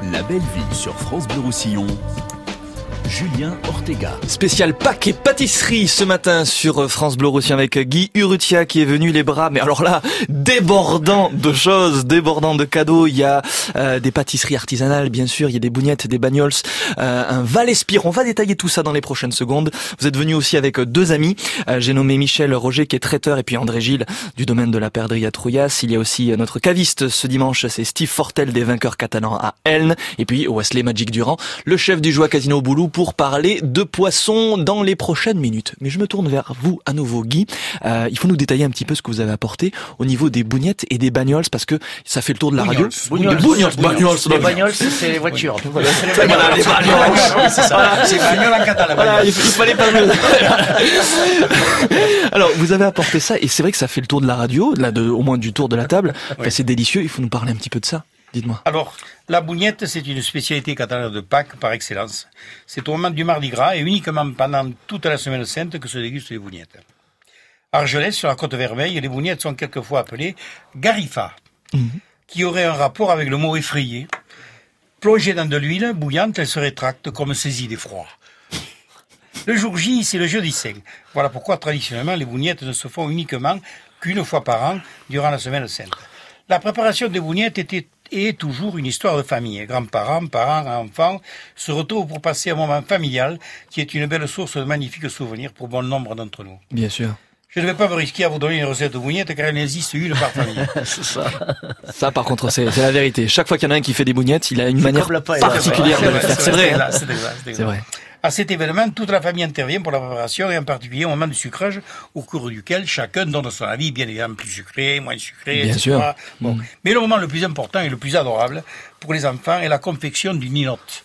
La belle vie sur France Bleu Roussillon. Julien Ortega. Spécial Pâques et pâtisserie ce matin sur France Bleu Roussillon avec Guy Urrutia qui est venu les bras, mais alors là, débordant de choses, débordant de cadeaux. Il y a euh, des pâtisseries artisanales, bien sûr, il y a des bougnettes, des bagnols, euh, un Val-Espire. On va détailler tout ça dans les prochaines secondes. Vous êtes venu aussi avec deux amis. Euh, J'ai nommé Michel Roger qui est traiteur et puis André Gilles du domaine de la perdrix à Trouillas. Il y a aussi notre caviste ce dimanche, c'est Steve Fortel des vainqueurs catalans à Elne. Et puis Wesley Magic Durand, le chef du Joie Casino Boulou pour parler de poissons dans les prochaines minutes. Mais je me tourne vers vous à nouveau, Guy. Euh, il faut nous détailler un petit peu ce que vous avez apporté au niveau des bougnettes et des bagnols parce que ça fait le tour de la radio. Bougnols, bagnols, Les bagnols, c'est les voitures. Voilà, les bagnols. C'est ça. C'est bagnole en catalan. Voilà, il, fallait pas. Alors, vous avez apporté ça, et c'est vrai que ça fait le tour de la radio, là, de, au moins du tour de la table. Enfin, c'est délicieux, il faut nous parler un petit peu de ça. Dites-moi. Alors, la bougnette, c'est une spécialité catalane de Pâques par excellence. C'est au moment du Mardi Gras et uniquement pendant toute la semaine sainte que se dégustent les bougnettes. Argelès, sur la côte vermeille, les bougnettes sont quelquefois appelées garifa, qui aurait un rapport avec le mot effrayé. Plongées dans de l'huile bouillante, elles se rétractent comme saisies d'effroi. Le jour J, c'est le jeudi saint. Voilà pourquoi traditionnellement les bougnettes ne se font uniquement qu'une fois par an durant la semaine sainte. La préparation des bougnettes était est toujours une histoire de famille. Grands-parents, parents, enfants se retrouvent pour passer un moment familial qui est une belle source de magnifiques souvenirs pour bon nombre d'entre nous. Bien sûr. Je ne vais pas me risquer à vous donner une recette de bougnette car il existe une par famille. C'est ça. Ça, par contre, c'est la vérité. Chaque fois qu'il y en a un qui fait des bougnettes, il a une manière particulière de le faire. C'est vrai. hein. C'est vrai. À cet événement, toute la famille intervient pour la préparation et en particulier au moment du sucrage, au cours duquel chacun donne son avis, bien évidemment plus sucré, moins sucré, Bien etc. sûr. Bon. Mm. Mais le moment le plus important et le plus adorable pour les enfants est la confection du ninotte,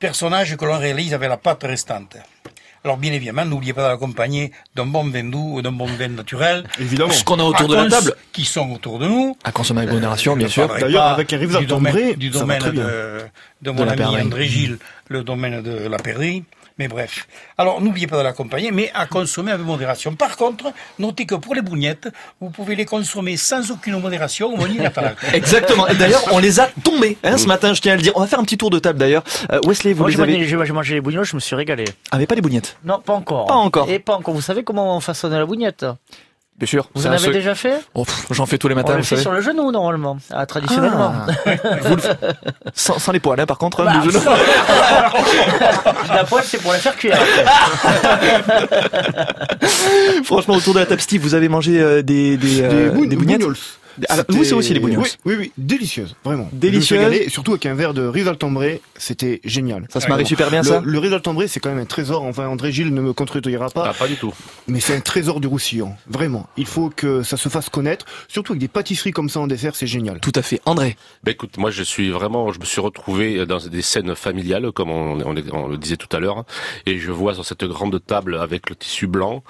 personnage que l'on réalise avec la pâte restante. Alors bien évidemment, n'oubliez pas de l'accompagner d'un bon vin doux ou d'un bon vin naturel. Évidemment. Ce qu'on a autour À de la table. Qui sont autour de nous. À consommer avec modération, bien Je sûr. D'ailleurs, avec un rive du domaine, du domaine bien. de, de mon la ami. André Gilles, le domaine de la perdrix. Mais bref. Alors, n'oubliez pas de l'accompagner, mais à consommer avec modération. Par contre, notez que pour les bougnettes, vous pouvez les consommer sans aucune modération au catalan. Exactement. Et d'ailleurs, on les a tombés hein, ce matin, je tiens à le dire. On va faire un petit tour de table d'ailleurs. Euh, Wesley, vous Moi, les j'ai avez... mangé, j'ai- j'ai mangé les bougnons, je me suis régalé. Ah, mais pas les bougnettes. Non, pas encore. Pas encore. Et pas encore. Vous savez comment on façonne la bougnette? Bien sûr. Vous en avez seul- déjà fait Oh, J'en fais tous les On matins, le vous fait savez. sur le genou, normalement. Ah, traditionnellement. Ah. Vous le- sans, sans les poils, hein, par contre. hein, Bah, le genou. la poêle, c'est pour la faire cuire. Franchement, autour de la table, Steve, vous avez mangé euh, des, des, euh, Des, des bougnols. Ah, vous, c'est aussi les bougnols. Oui, oui, oui, délicieuses, vraiment. Régalé, et surtout avec un verre de riz d'Altombré, c'était génial. Ça se marie super bien, ça Le, le riz d'Altombré, c'est quand même un trésor. Enfin, André Gilles ne me contredira pas, Ah, pas du tout. mais c'est un trésor du Roussillon. Vraiment. Il faut que ça se fasse connaître, surtout avec des pâtisseries comme ça en dessert, c'est génial. Tout à fait. André, Ben écoute, moi je suis vraiment, je me suis retrouvé dans des scènes familiales, comme on, on- on le disait tout à l'heure, et je vois sur cette grande table avec le tissu blanc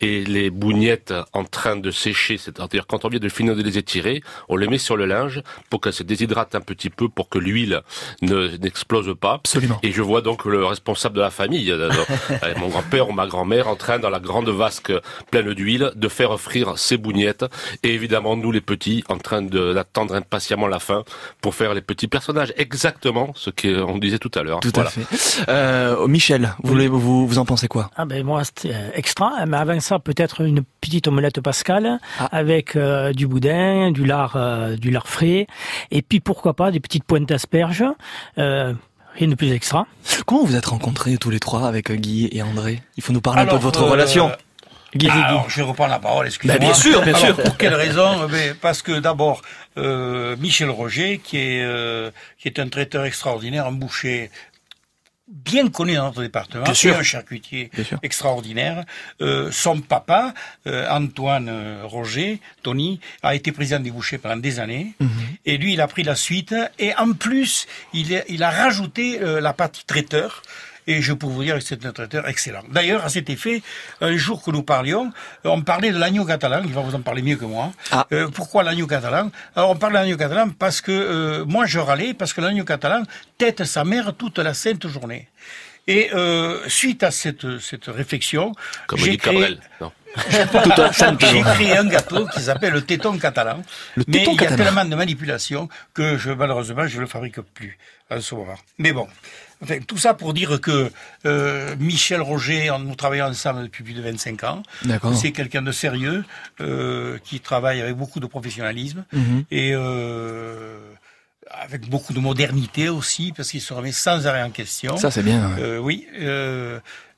et les bougnettes en train de sécher, c'est-à-dire quand on vient de finir de les on les met sur le linge pour qu'elles se déshydratent un petit peu, pour que l'huile ne n'explose pas. absolument. Et je vois donc le responsable de la famille, euh, mon grand-père ou ma grand-mère, en train, dans la grande vasque pleine d'huile, de faire frire ses bougnettes. Et évidemment, nous, les petits, en train de- d'attendre impatiemment la fin pour faire les petits personnages. Exactement ce qu'on disait tout à l'heure. Tout Voilà. à fait. Euh, Michel, vous, voulez- vous, vous en pensez quoi? Ah ben moi c'était euh, extra, mais avant ça peut-être une petite omelette pascal Ah. avec euh, du boudin, du lard, euh, du lard frais, et puis pourquoi pas des petites pointes d'asperges. Euh, rien de plus extra. Comment vous êtes rencontrés tous les trois avec euh, Guy et André? Il faut nous parler un peu de votre euh, relation. Guy et Guy. Alors, je vais reprendre la parole, excusez-moi. Bah, bien sûr, bien Alors, sûr. Pour quelle raison? Eh Parce que d'abord, euh, Michel Roger, qui est, euh, qui est un traiteur extraordinaire, un boucher bien connu dans notre département, Bien et sûr. un charcutier Bien sûr. extraordinaire. Euh, son papa, euh, Antoine euh, Roger, Tony, a été président des bouchers pendant des années. Mhm. Et lui, il a pris la suite. Et en plus, il a, il a rajouté euh, la partie traiteur. Et je peux vous dire que c'est un traiteur excellent. D'ailleurs, à cet effet, un jour que nous parlions, euh, on parlait de l'agneau catalan. Il va vous en parler mieux que moi. Ah. Euh, pourquoi l'agneau catalan? Alors, on parle de l'agneau catalan parce que euh, moi, je râlais parce que l'agneau catalan tête sa mère toute la sainte journée. Et euh, suite à cette, cette réflexion, Comme j'ai dit créé, créé un gâteau qui s'appelle le téton catalan. Le mais téton il y a catalan. tellement de manipulations que je, malheureusement, je le fabrique plus en ce moment. Mais bon. Enfin, tout ça pour dire que euh, Michel Roger, nous travaillons ensemble depuis plus de 25 ans. D'accord. C'est quelqu'un de sérieux, euh, qui travaille avec beaucoup de professionnalisme Mhm. et euh, avec beaucoup de modernité aussi, parce qu'il se remet sans arrêt en question. Ça, c'est bien. ouais. Oui.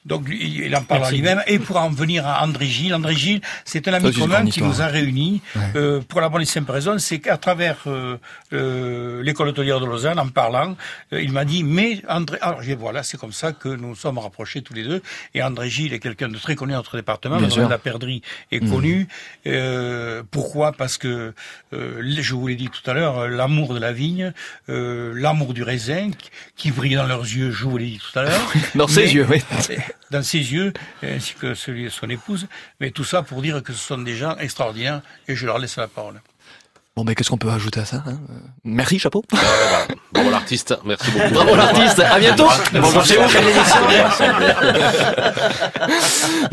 Donc il en parle Merci. lui-même. Et pour en venir à André Gilles, André Gilles, c'est un ami commun qui nous a réunis Ouais. euh, pour la bonne et simple raison, c'est qu'à travers euh, euh, l'école hôtelière de Lausanne, en parlant, euh, il m'a dit mais André, alors j'ai voilà, c'est comme ça que nous nous sommes rapprochés tous les deux. Et André Gilles est quelqu'un de très connu dans notre département. Bien le domaine sûr. de la perdrix est connu. Euh, pourquoi? Parce que euh, je vous l'ai dit tout à l'heure, l'amour de la vigne, euh, l'amour du raisin qui, qui brille dans leurs yeux. Je vous l'ai dit tout à l'heure. Dans ses yeux, oui. dans ses yeux, ainsi que celui de son épouse. Mais tout ça pour dire que ce sont des gens extraordinaires et je leur laisse la parole. Bon, ben, qu'est-ce qu'on peut ajouter à ça hein Euh, Merci, chapeau. Euh. Bravo l'artiste, merci beaucoup. Bravo l'artiste. À bientôt. Bonjour chez vous.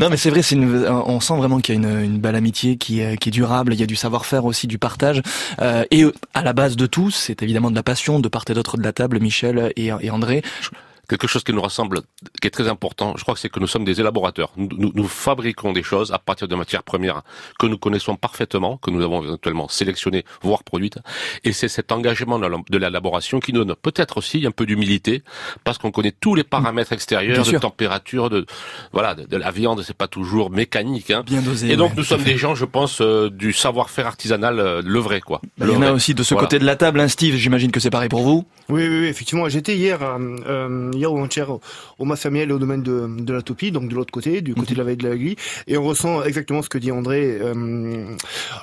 Non, mais c'est vrai, c'est une, on sent vraiment qu'il y a une, une belle amitié qui est, qui est durable. Il y a du savoir-faire aussi, du partage. Euh, et euh, à la base de tout, c'est évidemment de la passion de part et d'autre de la table, Michel et, et André. Quelque chose qui nous rassemble, qui est très important, je crois que c'est que nous sommes des élaborateurs. Nous, nous, nous fabriquons des choses à partir de matières premières que nous connaissons parfaitement, que nous avons éventuellement sélectionnées, voire produites. Et c'est cet engagement de la- de l'élaboration qui nous donne peut-être aussi un peu d'humilité, parce qu'on connaît tous les paramètres extérieurs, Bien de sûr. température, de voilà, de, de la viande, c'est pas toujours mécanique. Hein. Bien dosé. Et donc ouais, nous sommes fait. des gens, je pense, euh, du savoir-faire artisanal, euh, le vrai quoi. Il Le y en a aussi de ce Voilà. côté de la table, hein, Steve. J'imagine que c'est pareil pour vous. Oui, oui, oui, effectivement. J'étais hier, euh, ou au, Massamiel et au domaine de, de la Topie, donc de l'autre côté, du côté de la vallée de la Glie. Et on ressent exactement ce que dit André. euh,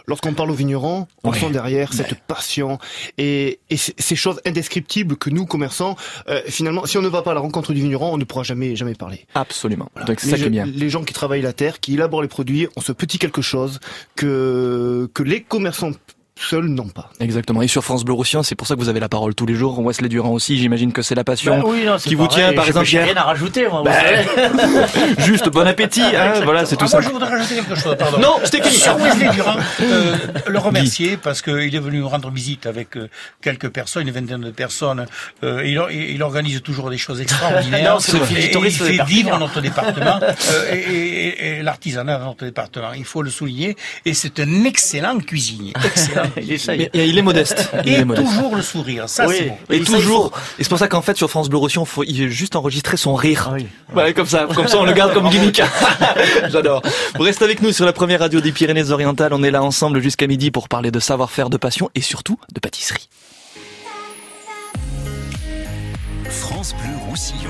Lorsqu'on parle aux vignerons, on Ouais. sent derrière cette passion et, ces choses indescriptibles que nous, commerçants, euh, finalement, si on ne va pas à la rencontre du vigneron, on ne pourra jamais, jamais parler. Absolument. Donc c'est les, ça bien. les gens qui travaillent la terre, qui élaborent les produits, ont ce petit quelque chose que, que les commerçants seuls n'ont pas. Exactement. Et sur France Bleu Roussillon, c'est pour ça que vous avez la parole tous les jours. Wesley Durand aussi, j'imagine que c'est la passion. Bah oui, non, qui vous tient, par exemple, J'ai rien à rajouter, moi. Bah. Juste bon appétit, hein, voilà, c'est tout Ah, ça. moi, je voudrais rajouter quelque chose, pardon. Non, c'était fini. Sur Wesley Durand, euh, le remercier parce qu'il est venu nous rendre visite avec euh, quelques personnes, une vingtaine de personnes. Euh, il, or- il organise toujours des choses extraordinaires. Non, c'est Et- et il fait vivre notre département euh, et, et- et- et l'artisanat dans notre département. Il faut le souligner. Et c'est un excellent cuisinier. Excellent. Il essaye. Mais, et il est modeste. Il Et est modeste. toujours le sourire. Ça, Oui. c'est bon. Et toujours. Et c'est pour ça qu'en fait, sur France Bleu Roussillon, faut il juste enregistrer son rire. Ah oui. Comme ça, comme ça, on le garde comme gimmick. J'adore. Vous restez avec nous sur la première radio des Pyrénées-Orientales. On est là ensemble jusqu'à midi pour parler de savoir-faire, de passion et surtout de pâtisserie. France Bleu Roussillon.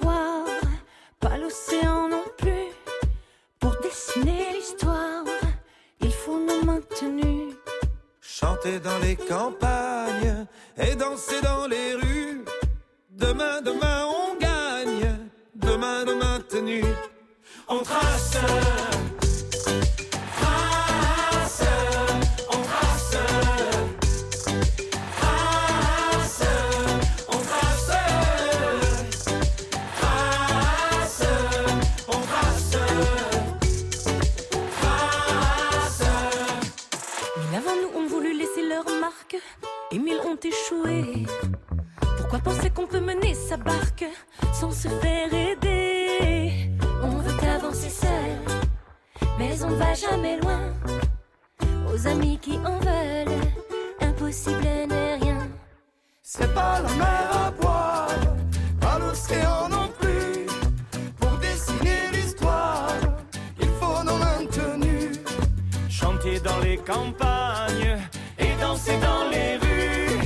Chanter dans les campagnes et danser dans les rues. Demain, demain, on gagne. Demain, demain, tenu. On. Trace, Mille avant nous ont voulu laisser leur marque, et mille ont échoué. Pourquoi penser qu'on peut mener sa barque sans se faire aider? On veut avancer seul, mais on va jamais loin. Aux amis qui en veulent, impossible n'est rien. C'est pas la mer à boire, pas l'océan campagnes et danser dans les rues.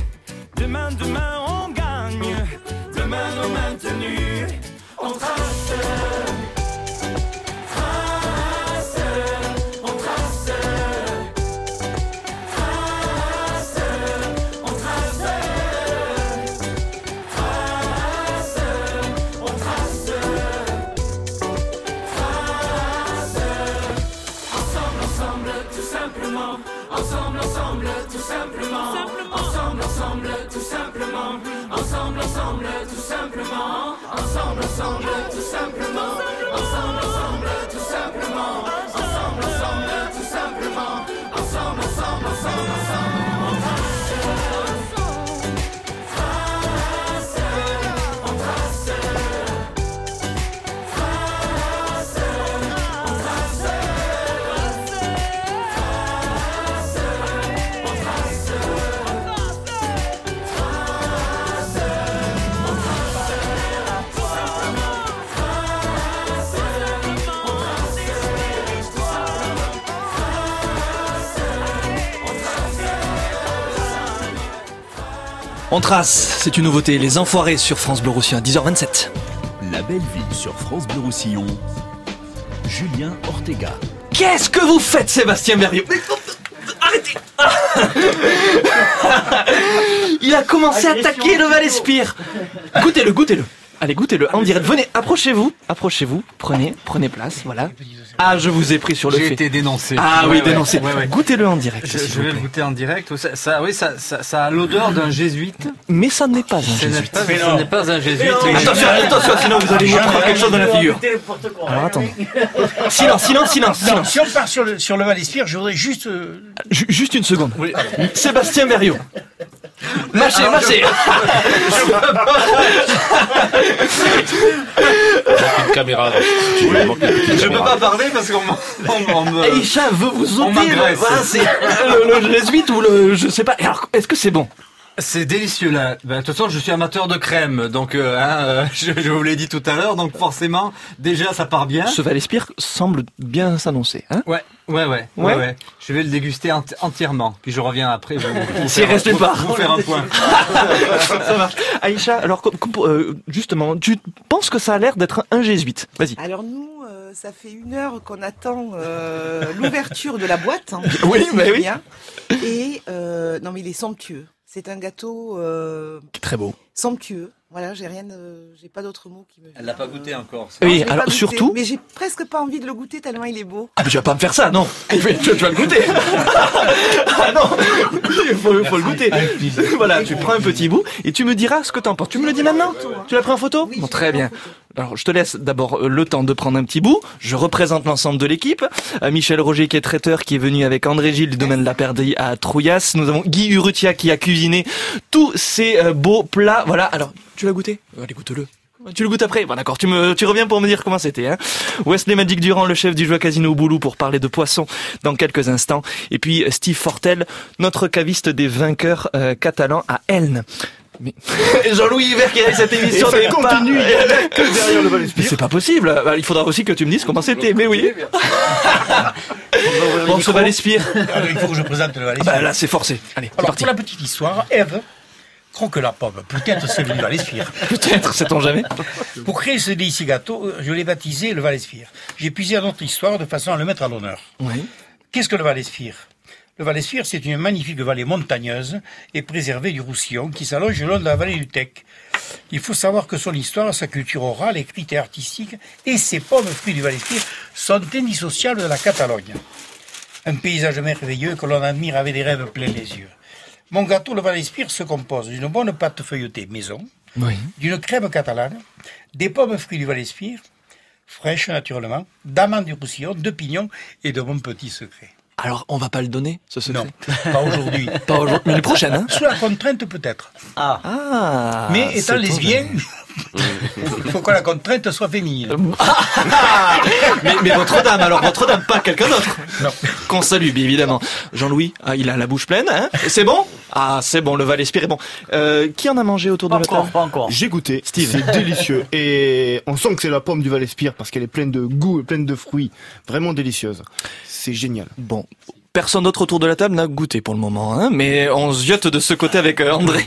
Demain, demain, on gagne. Demain, nos maintenus. On trace, ensemble, tout simplement. Ensemble, ensemble, tout simplement. Ensemble, ensemble, tout simplement. Ensemble, ensemble, tout simplement. Ensemble, ensemble, ensemble, ensemble. On trace, c'est une nouveauté, les enfoirés sur France Bleu Roussillon à 10h27. La belle vie sur France Bleu Roussillon. Julien Ortega. Qu'est-ce que vous faites Sébastien Berriot? Arrêtez Il a commencé à attaquer le Val-Espire Goûtez-le, goûtez-le Allez, goûtez-le en direct. Venez, approchez-vous, approchez-vous, prenez, prenez place, voilà. Ah, je vous ai pris sur le J'ai fait. été dénoncé. Ah Ouais, oui, ouais, dénoncé. ouais, ouais. Goûtez-le en direct, Je, vais le goûter en direct. Ça, ça- oui, ça, ça, ça a l'odeur d'un jésuite. Mais ça n'est pas un jésuite. pas, ce n'est pas un jésuite. Attention, attention, sinon vous allez nous prendre quelque chose dans la figure. Alors attendez. Silence, silence, silence, Non, silence. si on part sur le, sur le Val-Espire, je voudrais juste... euh, Ju- Juste une seconde. Sébastien Berriot. Mâchez, mâchez. Une caméra. Je peux caméra. pas parler parce qu'on m'en- Aïcha veut vous ôter le, voilà, c'est le, le jésuite ou le, je sais pas. Alors, est-ce que c'est bon? C'est délicieux là. Ben, de toute façon, je suis amateur de crème, donc euh, hein, euh, je, je vous l'ai dit tout à l'heure, donc forcément, déjà ça part bien. Ce Val-Espire semble bien s'annoncer. Hein? Ouais, ouais, ouais, ouais, Ouais. ouais. Je vais le déguster ent- entièrement, puis je reviens après. S'il reste pas. Vous faire un point. Ça marche. Aïcha, alors euh, justement, tu penses que ça a l'air d'être un jésuite? Vas-y. Alors nous, euh, ça fait une heure qu'on attend euh, l'ouverture de la boîte. hein. Oui, C'est bah oui. bien. Et euh, non, mais il est somptueux. C'est un gâteau euh, Très beau. somptueux. Voilà, j'ai rien, j'ai pas d'autre mot qui me. Elle l'a pas goûté encore. Non, Oui, alors goûté, surtout. Mais j'ai presque pas envie de le goûter tellement il est beau. Ah, mais tu vas pas me faire ça, non tu, tu vas le goûter. ah non, il faut, faut le goûter. Voilà, tu prends un petit bout et tu me diras ce que t'en penses. Tu me le dis maintenant Tu l'as pris en photo Oui, Bon, très bien. Alors, je te laisse d'abord euh, le temps de prendre un petit bout. Je représente l'ensemble de l'équipe. Euh, Michel Roger qui est traiteur, qui est venu avec André Gilles du domaine de la Perdrix à Trouillas. Nous avons Guy Urrutia qui a cuisiné tous ces euh, beaux plats. Voilà, alors, tu l'as goûté? Allez, goûte-le. Tu le goûtes après Bon d'accord, tu me tu reviens pour me dire comment c'était. Hein Wesley Magic Durand, le chef du jeu Casino Boulou pour parler de poissons dans quelques instants. Et puis Steve Fortel, notre caviste des vainqueurs euh, catalans à Elne. Mais Jean-Louis Hiver qui cette émission n'est pas- continue, que derrière le Mais c'est pas possible. Bah, il faudra aussi que tu me dises comment c'était. Mais oui. bon, ce Val-Espire. alors, il faut que je présente le Ah Val-Espire. bah là, c'est forcé. Allez, Alors, parti. pour la petite histoire, Ève croque la pomme. Peut-être c'est venu Val-Espire. Peut-être, sait-on jamais. Pour créer ce délicieux gâteau, je l'ai baptisé le Val-Espire. J'ai puisé à notre histoire de façon à le mettre à l'honneur. Oui. Qu'est-ce que le Val-Espire Le Val-Espire, c'est une magnifique vallée montagneuse et préservée du Roussillon qui s'allonge le long de la vallée du Tech. Il faut savoir que son histoire, sa culture orale, écrite et artistique et ses pommes fruits du Val-Espire sont indissociables de la Catalogne. Un paysage merveilleux que l'on admire avec des rêves pleins les yeux. Mon gâteau, le Val-Espire, se compose d'une bonne pâte feuilletée maison, Oui. d'une crème catalane, des pommes fruits du Val-Espire, fraîches naturellement, d'amandes du Roussillon, de pignons et de mon petit secret. Alors, on va pas le donner, ce secret. Non, pas aujourd'hui. Pas aujourd'hui, mais l'année prochaine, hein. Sous la contrainte peut-être. Ah, Ah. Mais étant lesbien, il faut que la contrainte soit féminine. Ah mais, mais votre dame, alors votre dame, pas quelqu'un d'autre. Non. Qu'on salue, bien évidemment. Jean-Louis, ah, il a la bouche pleine, hein C'est bon? Ah, c'est bon, le Val-Espire est bon. Euh, qui en a mangé autour pas de la encore, table? pas encore. J'ai goûté, Steve. c'est délicieux. Et on sent que c'est la pomme du Val-Espire parce qu'elle est pleine de goût et pleine de fruits. Vraiment délicieuse. C'est génial. Bon. Personne d'autre autour de la table n'a goûté pour le moment, hein, mais on se jette de ce côté avec euh, André.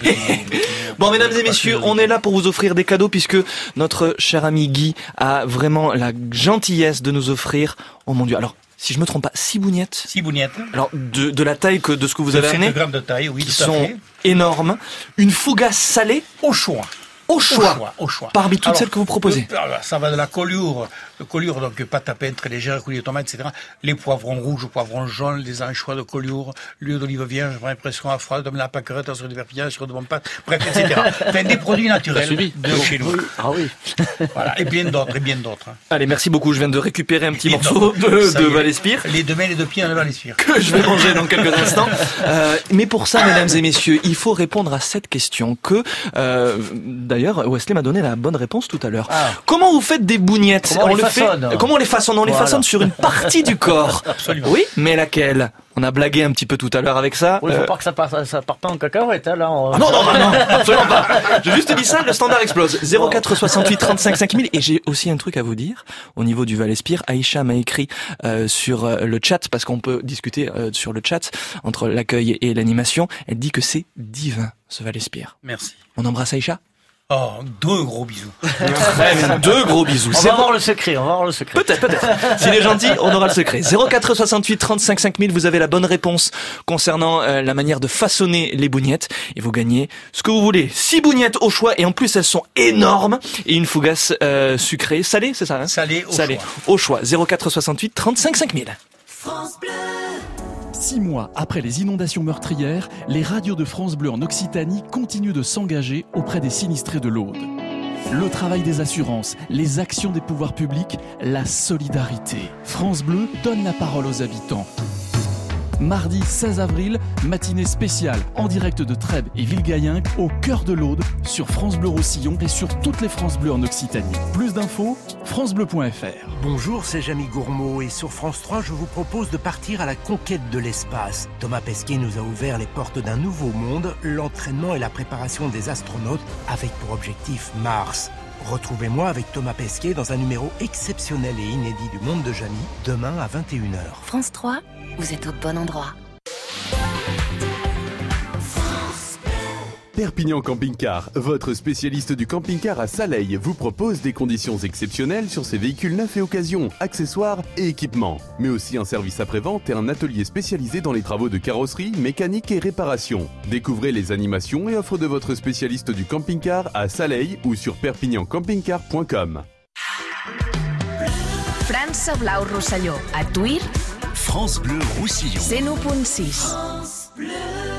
Bon, mesdames et messieurs, on est là pour vous offrir des cadeaux puisque notre cher ami Guy a vraiment la gentillesse de nous offrir, oh mon dieu, alors, si je me trompe pas, six bougnettes. Six bougnettes. Alors, de, de la taille que de ce que vous avez de amené, cette grande taille, oui, qui tout à sont fait. énormes. Une fougasse salée Au choix. au choix. Au choix. Au choix. Parmi toutes Alors, celles que vous proposez. alors, ça va de la collure, de collure, donc pâte à pain très légère, coulis de tomates, etc. Les poivrons rouges, poivrons jaunes, les anchois de collure, l'huile d'olive vierge, vraie pression à froid, de la pâquerette, sur du perpignan, sur de bonnes pâtes, bref, etc. enfin, des produits naturels de chez nous. Ah oui. Voilà. Et bien d'autres, et bien d'autres. hein. Allez, merci beaucoup. Je viens de récupérer un petit Et morceau de, de. Val-Espire. Les deux mains, les deux pieds le Val-Espire. que je vais manger dans quelques instants. Euh, mais pour ça, mesdames et messieurs, il faut répondre à cette question que, euh, d'ailleurs, Wesley m'a donné la bonne réponse tout à l'heure. Ah. Comment vous faites des bougnettes? Comment on les le fait fait-. Comment on les façonne On les Voilà. façonne sur une partie du corps. Absolument. Oui, mais laquelle On a blagué un petit peu tout à l'heure avec ça. Oui, faut Euh, pas que ça parte, ça parte pas en cacahuète, hein, là. on- Ah non, non, non, non, absolument pas. J'ai juste dit ça, le standard explose. 04 68 35 5000. Et j'ai aussi un truc à vous dire. Au niveau du Val-Espire, Aïcha m'a écrit euh, sur euh, le chat, parce qu'on peut discuter euh, sur le chat entre l'accueil et l'animation. Elle dit que c'est divin, ce Val-Espire. Merci. On embrasse Aïcha? Oh, deux gros bisous. Deux gros bisous. On va Zéro- voir le secret, on va voir le secret. Peut-être, peut-être. S'il est gentil, on aura le secret. 04 68 35 5000, vous avez la bonne réponse concernant euh, la manière de façonner les bougnettes et vous gagnez ce que vous voulez. Six bougnettes au choix et en plus elles sont énormes et une fougasse euh, sucrée, salée, c'est ça hein? Salé au Salée. choix. Au choix. 04 68 35 5000. Six mois après les inondations meurtrières, les radios de France Bleu en Occitanie continuent de s'engager auprès des sinistrés de l'Aude. Le travail des assurances, les actions des pouvoirs publics, la solidarité. France Bleu donne la parole aux habitants. Mardi 16 avril, matinée spéciale en direct de Trèbes et Villegayenc au cœur de l'Aude sur France Bleu Roussillon et sur toutes les France Bleu en Occitanie. Plus d'infos, francebleu.fr. Bonjour, c'est Jamy Gourmaud et sur France 3, je vous propose de partir à la conquête de l'espace. Thomas Pesquet nous a ouvert les portes d'un nouveau monde, l'entraînement et la préparation des astronautes avec pour objectif Mars. Retrouvez-moi avec Thomas Pesquet dans un numéro exceptionnel et inédit du monde de Jamy, demain à 21h. France 3, vous êtes au bon endroit. Perpignan Camping Car, votre spécialiste du camping-car à Saleil, vous propose des conditions exceptionnelles sur ses véhicules neufs et occasions, accessoires et équipements. Mais aussi un service après-vente et un atelier spécialisé dans les travaux de carrosserie, mécanique et réparation. Découvrez les animations et offres de votre spécialiste du camping-car à Saleil ou sur perpignancampingcar.com. França Blau Rosselló, a Tuir, France Bleu Roussillon. 101.6. Je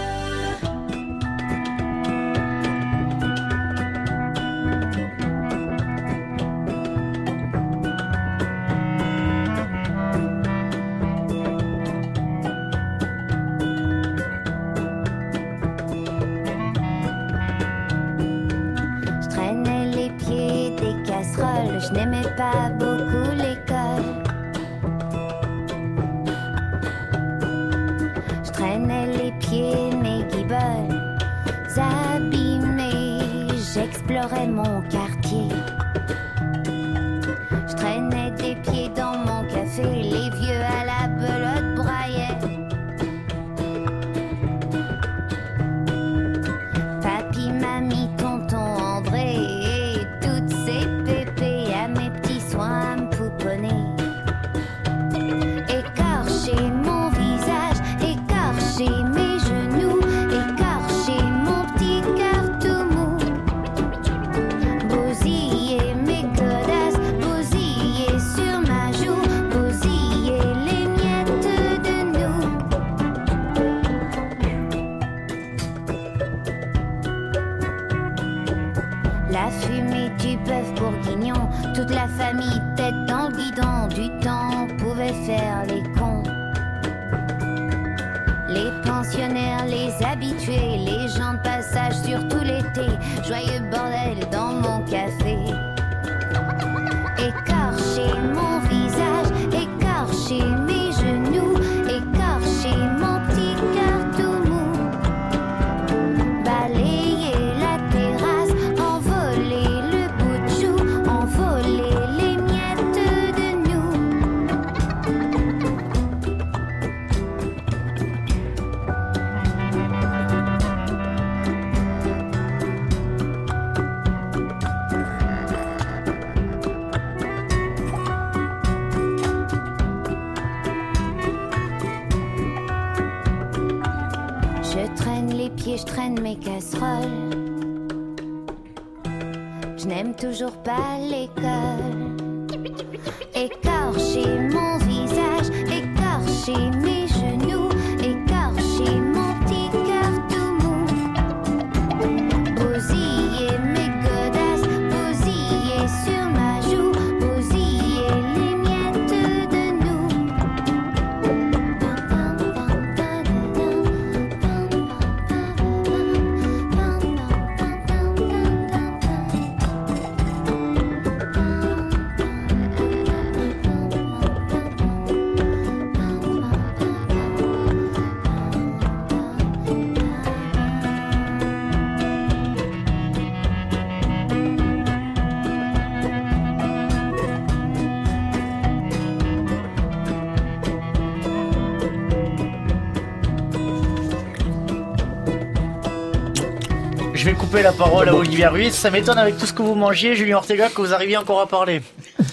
couper la parole à Olivier Ruiz. Ça m'étonne avec tout ce que vous mangiez, Julien Ortega, que vous arriviez encore à parler.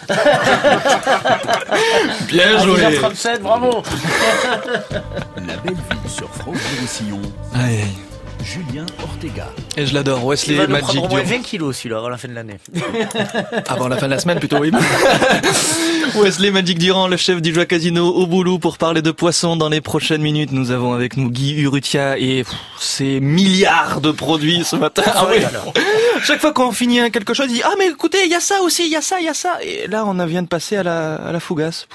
Bien À joué. 10h37, bravo. La belle ville sur France Roussillon. Aïe, aïe. Julien Ortega. Et je l'adore, Il Wesley va nous Magic prendre au moins Durand. 20 kilos celui-là à la fin de l'année. Avant la fin de la semaine plutôt, oui. Wesley Magic Durand, le chef du Joie Casino au boulot pour parler de poissons. Dans les prochaines minutes, nous avons avec nous Guy Urrutia et pff, ces milliards de produits ce matin. Ah oui. Chaque fois qu'on finit quelque chose, il dit ah mais écoutez, il y a ça aussi, il y a ça, il y a ça. Et là, on vient de passer à la, à la fougasse.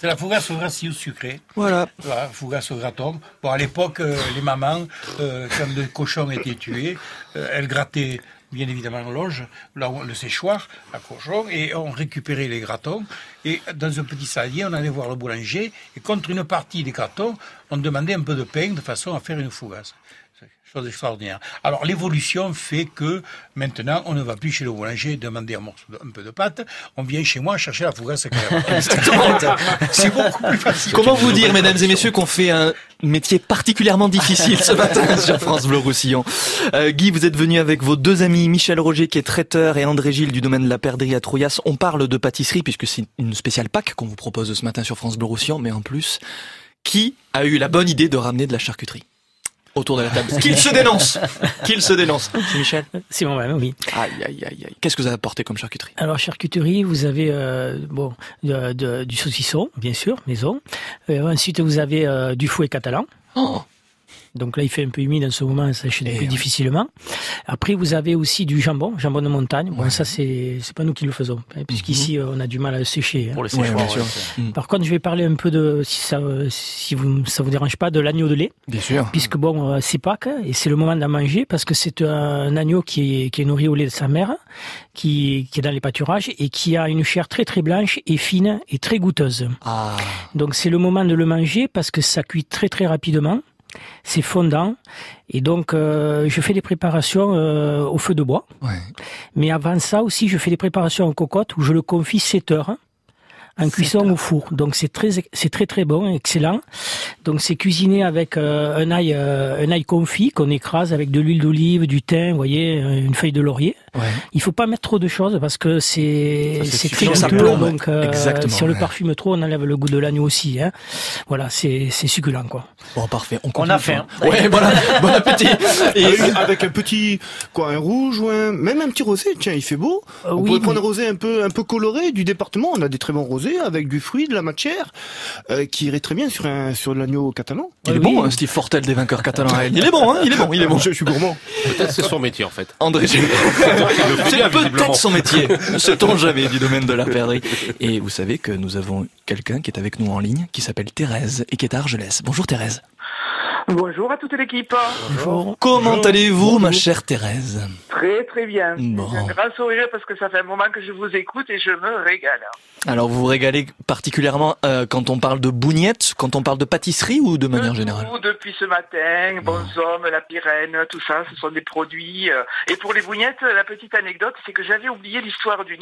C'est la fougasse au gracie au sucré. Voilà. Voilà, fougasse au graton. Bon, à l'époque, euh, les mamans, euh, quand le cochon était tué, euh, elles grattaient bien évidemment là, où- le séchoir, à cochon, et on récupérait les gratons. Et dans un petit saladier, on allait voir le boulanger, et contre une partie des gratons, on demandait un peu de pain de façon à faire une fougasse. Chose extraordinaire. Alors l'évolution fait que maintenant, on ne va plus chez le boulanger demander un morceau de- un peu de pâte, on vient chez moi chercher la fougasse. Exactement. C'est beaucoup plus facile. Comment vous dire, mesdames et messieurs, qu'on fait un métier particulièrement difficile ce matin sur France Bleu Roussillon? Euh, Guy, vous êtes venu avec vos deux amis, Michel Roger qui est traiteur et André Gilles du domaine de la perdrix à Trouillas. On parle de pâtisserie puisque c'est une spéciale Pâques qu'on vous propose ce matin sur France Bleu Roussillon, mais en plus, qui a eu la bonne idée de ramener de la charcuterie? Autour de la table Qu'il se dénonce Qu'il se dénonce C'est Michel C'est moi-même, oui. Aïe, aïe, aïe, aïe. Qu'est-ce que vous avez apporté comme charcuterie? Alors charcuterie, vous avez euh, bon de- de- du saucisson, bien sûr, maison. Euh, ensuite, vous avez euh, du fouet catalan. Oh. Donc là, il fait un peu humide en ce moment, ça sèche plus difficilement. Après, vous avez aussi du jambon, jambon de montagne. Bon, ça c'est c'est pas nous qui le faisons, hein, puisqu'ici euh, on a du mal à le sécher. hein. Pour le séchoir, bien ouais, sûr. Mm. Par contre, je vais parler un peu de si ça si vous ça vous dérange pas de l'agneau de lait. Bien sûr. Puisque bon, euh, c'est Pâques et c'est le moment d'en manger parce que c'est un agneau qui est, qui est nourri au lait de sa mère, qui, qui est dans les pâturages et qui a une chair très très blanche et fine et très goûteuse. Ah. Donc c'est le moment de le manger parce que ça cuit très très rapidement, c'est fondant. Et donc euh, je fais des préparations euh, au feu de bois. Mais avant ça aussi, je fais des préparations en cocotte où je le confie 7 heures. hein, en cuisson au four. Donc c'est très c'est très très bon, excellent. Donc c'est cuisiné avec euh, un ail euh, un ail confit qu'on écrase avec de l'huile d'olive, du thym, vous voyez, euh, une feuille de laurier. Il faut pas mettre trop de choses parce que c'est c'est c'est très goûteux. Donc euh, si on le ouais. parfume trop, on enlève le goût de l'agneau aussi. Hein. Voilà, c'est c'est succulent quoi. Bon, parfait. On, On a faim. Ouais, voilà. Bon appétit. Et avec, avec un petit, quoi, un rouge ou un, même un petit rosé. Tiens, il fait beau. on Euh, oui, pourrait prendre un rosé un peu, un peu coloré du département. On a des très bons rosés avec du fruit, de la matière, euh, qui irait très bien sur un, sur l'agneau catalan. Il est bon, hein, Steve Fortel des vainqueurs catalans. Il est bon, hein, il est bon, il est bon. Je suis gourmand. Peut-être c'est son métier en fait. André. C'est peut-être son métier. Ne sait-on jamais du domaine de la perdrix. Et vous savez que nous avons quelqu'un qui est avec nous en ligne, qui s'appelle Thérèse et qui est à Argelès. Bonjour Thérèse. Bonjour à toute l'équipe. Bonjour. Comment allez-vous, ma chère Thérèse Très très bien. Bon. J'ai un grand sourire parce que ça fait un moment que je vous écoute et je me régale. Alors vous vous régalez particulièrement euh, quand on parle de bougnettes, quand on parle de pâtisserie ou de manière générale Tout depuis ce matin, Bonsomme, la Pyrène, tout ça, ce sont des produits. euh, Et pour les bougnettes, la petite anecdote, c'est que j'avais oublié l'histoire du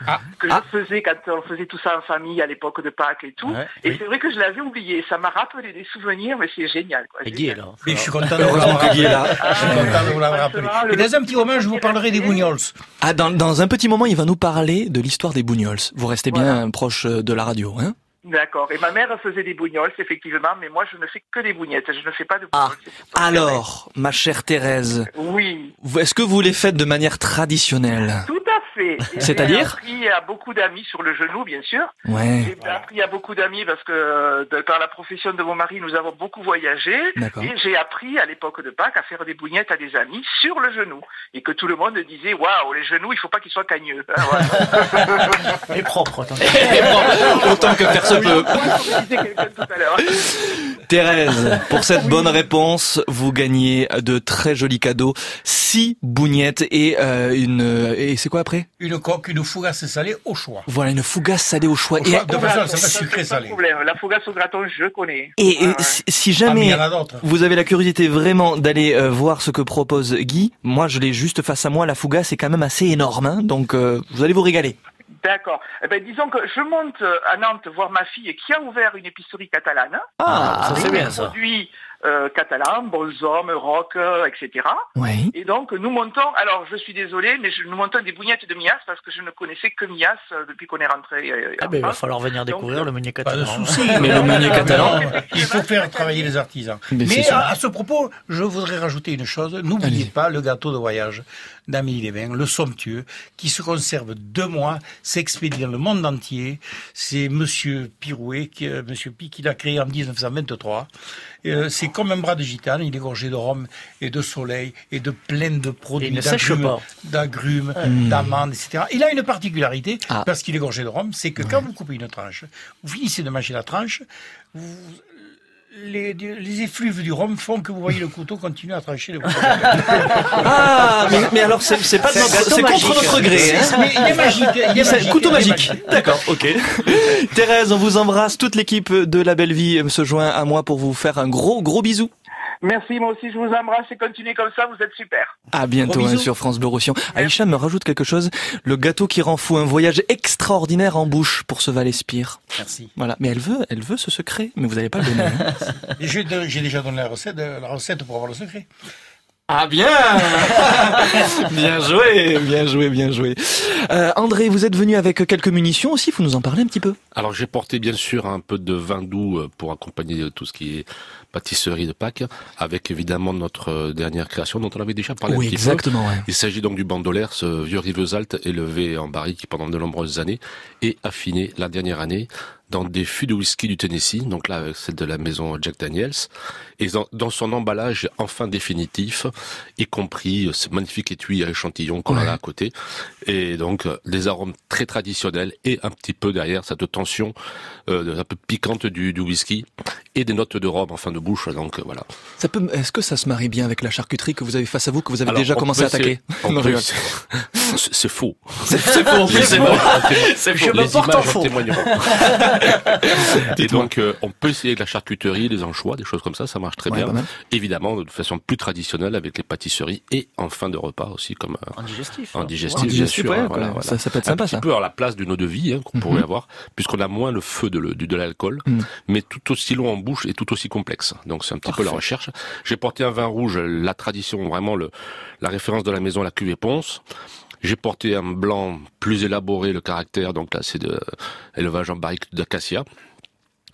ninotte. que je faisais quand on faisait tout ça en famille à l'époque de Pâques et tout. Ouais, et oui. c'est vrai que je l'avais oublié. Ça m'a rappelé des souvenirs, mais c'est génial. Quoi. Guy est là. Mais je suis content de vous l'avoir que Guy est là. rappelé. Je suis content de vous l'avoir rappelé. Et dans un petit moment, je vous parlerai des bougnols. Ah, dans, dans un petit moment, il va nous parler de l'histoire des bougnols. Vous restez bien proche euh, de la radio, hein D'accord. Et ma mère faisait des bougnols, effectivement, mais moi je ne fais que des bougnettes. Je ne fais pas de Ah, bougnols. alors, ma chère Thérèse, Oui. est-ce que vous les faites de manière traditionnelle? Tout à fait. C'est-à-dire J'ai appris à beaucoup d'amis sur le genou, bien sûr. Ouais. J'ai appris à beaucoup d'amis parce que euh, de- par la profession de mon mari, nous avons beaucoup voyagé. D'accord. Et j'ai appris à l'époque de Pâques à faire des bougnettes à des amis sur le genou. Et que tout le monde disait, waouh, les genoux, il faut pas qu'ils soient cagneux. Hein, voilà. Et propre. Autant que faire se peut. Thérèse, pour cette bonne réponse, vous gagnez de très jolis cadeaux, six bougnettes et euh, une et c'est quoi? Après Une coque, une fougasse salée au choix. Voilà une fougasse salée au choix. Au Et, choix, de façon, ça sucré salé. problème. La fougasse au graton, je connais. et- et Ouais, si, si Ah, il jamais vous avez la curiosité vraiment d'aller euh, voir ce que propose Guy, moi je l'ai juste face à moi. La fougasse est quand même assez énorme, hein, donc euh, vous allez vous régaler. D'accord. Eh ben, disons que je monte euh, à Nantes voir ma fille qui a ouvert une épicerie catalane. Ah, ça, c'est bien, ça. produits euh, catalans, bonshommes, rock, euh, etc. Oui. Et donc nous montons, alors je suis désolé, mais je, nous montons des bougnettes de Mias parce que je ne connaissais que Mias euh, depuis qu'on est rentré. euh, Ah en ben, il va falloir venir découvrir le meunier Pas de catalan. souci. Mais le meunier catalan. Il faut faire travailler les artisans. Mais à ce propos, je voudrais rajouter une chose. N'oubliez pas le gâteau de voyage d'Amélie Lévin, le somptueux, qui se conserve deux mois, s'expédie dans le monde entier. C'est Monsieur Pirouet, qui, euh, Monsieur Pi, qui l'a créé en 1923. Euh, c'est comme un bras de gitane. Il est gorgé de rhum et de soleil et de plein de produits d'agrumes, d'amandes, etc. Il a une particularité, Ah. parce qu'il est gorgé de rhum, c'est que quand vous coupez une tranche, vous finissez de manger la tranche, vous- les, les effluves du rhum font que vous voyez le couteau continuer à trancher le couteau. Ah, mais, mais alors c'est c'est pas de notre- c'est contre notre gré. C'est- hein. mais il est magique, il est C'est magique, couteau il est magique. magique. D'accord, ok. Thérèse, on vous embrasse. Toute l'équipe de La Belle Vie se joint à moi pour vous faire un gros gros bisou. Merci, moi aussi je vous embrasse et continuez comme ça, vous êtes super. À bientôt hein, sur France Bleu Roussillon. Aïcha me rajoute quelque chose. Le gâteau qui rend fou, un voyage extraordinaire en bouche pour ce Valespire. Merci. Voilà, mais elle veut, elle veut ce secret, mais vous n'allez pas le donner. hein. J'ai déjà donné la recette, la recette pour avoir le secret. Ah bien Bien joué, bien joué, bien joué. Euh, André, vous êtes venu avec quelques munitions aussi, faut nous en parler un petit peu. Alors j'ai porté bien sûr un peu de vin doux euh, pour accompagner tout ce qui est pâtisserie de Pâques, avec évidemment notre euh, dernière création dont on avait déjà parlé Oui, un petit exactement, peu. ouais. Il s'agit donc du bandolaire, ce vieux Rivesaltes élevé en barrique pendant de nombreuses années et affiné la dernière année dans des fûts de whisky du Tennessee, donc là avec celle de la maison Jack Daniels, et dans, dans son emballage enfin définitif, y compris euh, ce magnifique étui à échantillons qu'on a Ouais. là à côté, et donc euh, des arômes très traditionnels et un petit peu derrière cette tension euh, un peu piquante du, du whisky et des notes de rhum en fin de bouche, donc euh, voilà. Ça peut, est-ce que ça se marie bien avec la charcuterie que vous avez face à vous, que vous avez Alors, déjà commencé à attaquer? C'est c'est faux. C'est c'est faux, c'est faux. Je me porte en faux. Et donc, euh, on peut essayer de la charcuterie, des anchois, des choses comme ça, ça marche très Ouais, bien. Évidemment, de façon plus traditionnelle avec les pâtisseries et en fin de repas aussi, comme euh, En digestif. en digestif, En bien digestif, sûr. ouais, hein, voilà, voilà. Ça- ça peut être Un sympa, petit ça. peu à la place d'une eau de vie hein, qu'on Mhm. pourrait avoir, puisqu'on a moins le feu de, l'alcool, Mhm. mais tout aussi long en bouche et tout aussi complexe. Donc c'est un petit peu la recherche. J'ai porté un vin rouge, la tradition, vraiment le, la référence de la maison, la cuvée Ponce. J'ai porté un blanc plus élaboré, le caractère, donc là c'est de élevage en barrique d'acacia.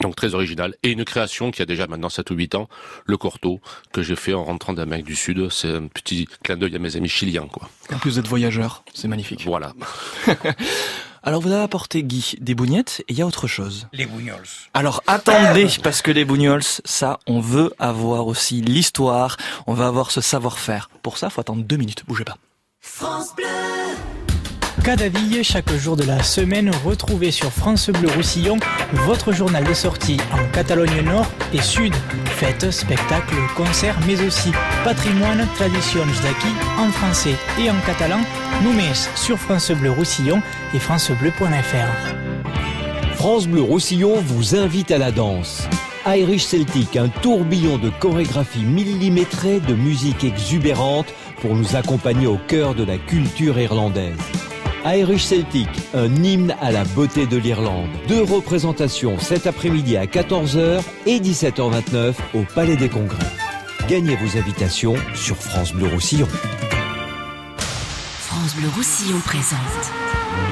Donc très original. Et une création qui a déjà maintenant 7 ou 8 ans, le Corto, que j'ai fait en rentrant d'Amérique du Sud. C'est un petit clin d'œil à mes amis chiliens, quoi. En plus, vous êtes voyageur, c'est magnifique. Voilà. Alors, vous avez apporté, Guy, des bougnettes, et il y a autre chose. Les bougnols. Alors attendez, parce que les bougnols, ça, on veut avoir aussi l'histoire, on va avoir ce savoir-faire. Pour ça, faut attendre deux minutes, bougez pas. France Bleu. Cadaville, chaque jour de la semaine, retrouvez sur France Bleu Roussillon votre journal de sortie en Catalogne Nord et Sud. Fêtes, spectacles, concerts, mais aussi patrimoine, traditions d'acquis en français et en catalan. Nous met sur France Bleu Roussillon et francebleu.fr. France Bleu Roussillon vous invite à la danse. Irish Celtic, un tourbillon de chorégraphie millimétrée, de musique exubérante pour nous accompagner au cœur de la culture irlandaise. Irish Celtic, un hymne à la beauté de l'Irlande. Deux représentations cet après-midi à 14h et 17h29 au Palais des Congrès. Gagnez vos invitations sur France Bleu Roussillon. France Bleu Roussillon présente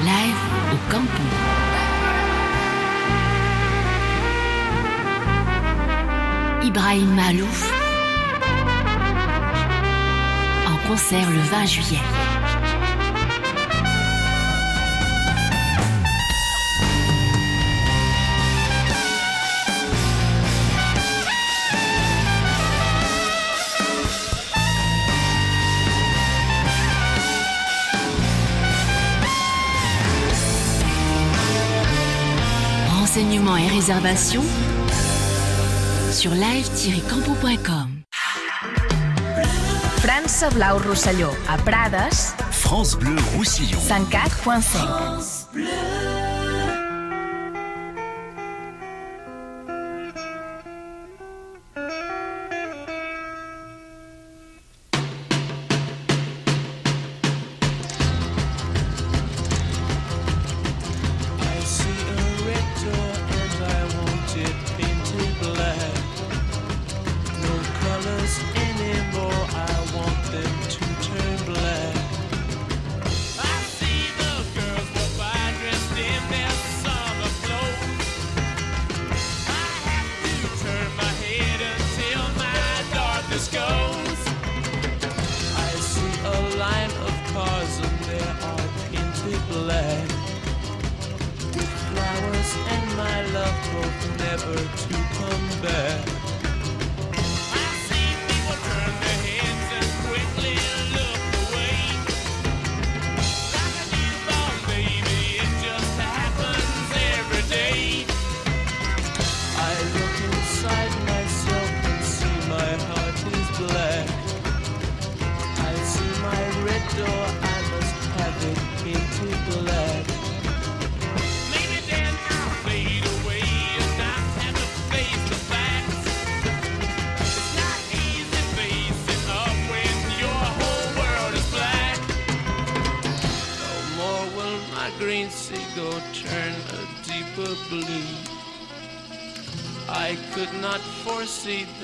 Live au Campo. Ibrahim Malouf en concert le 20 juillet. Renseignements et réservations sur live-campo.com. França Blau Rosselló, a Prades, France Bleu Roussillon. 104.5. see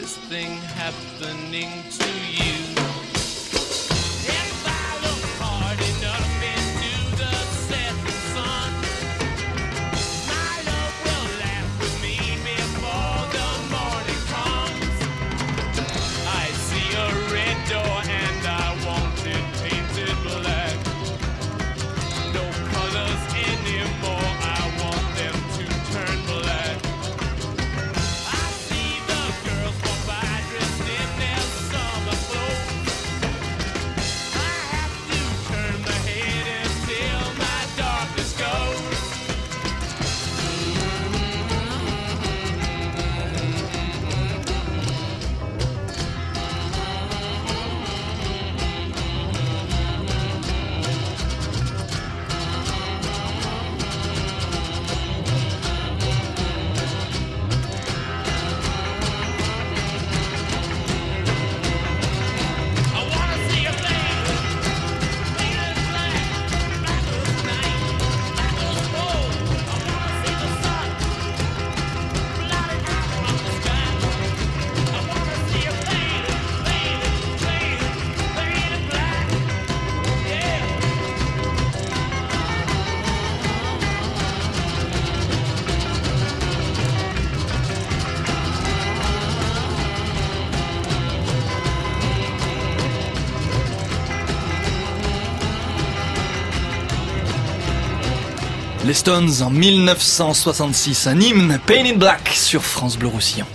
Les Stones en 1966, un hymne Pain in Black sur France Bleu Roussillon.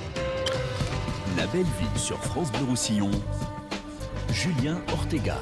La belle ville sur France Bleu Roussillon. Julien Ortega.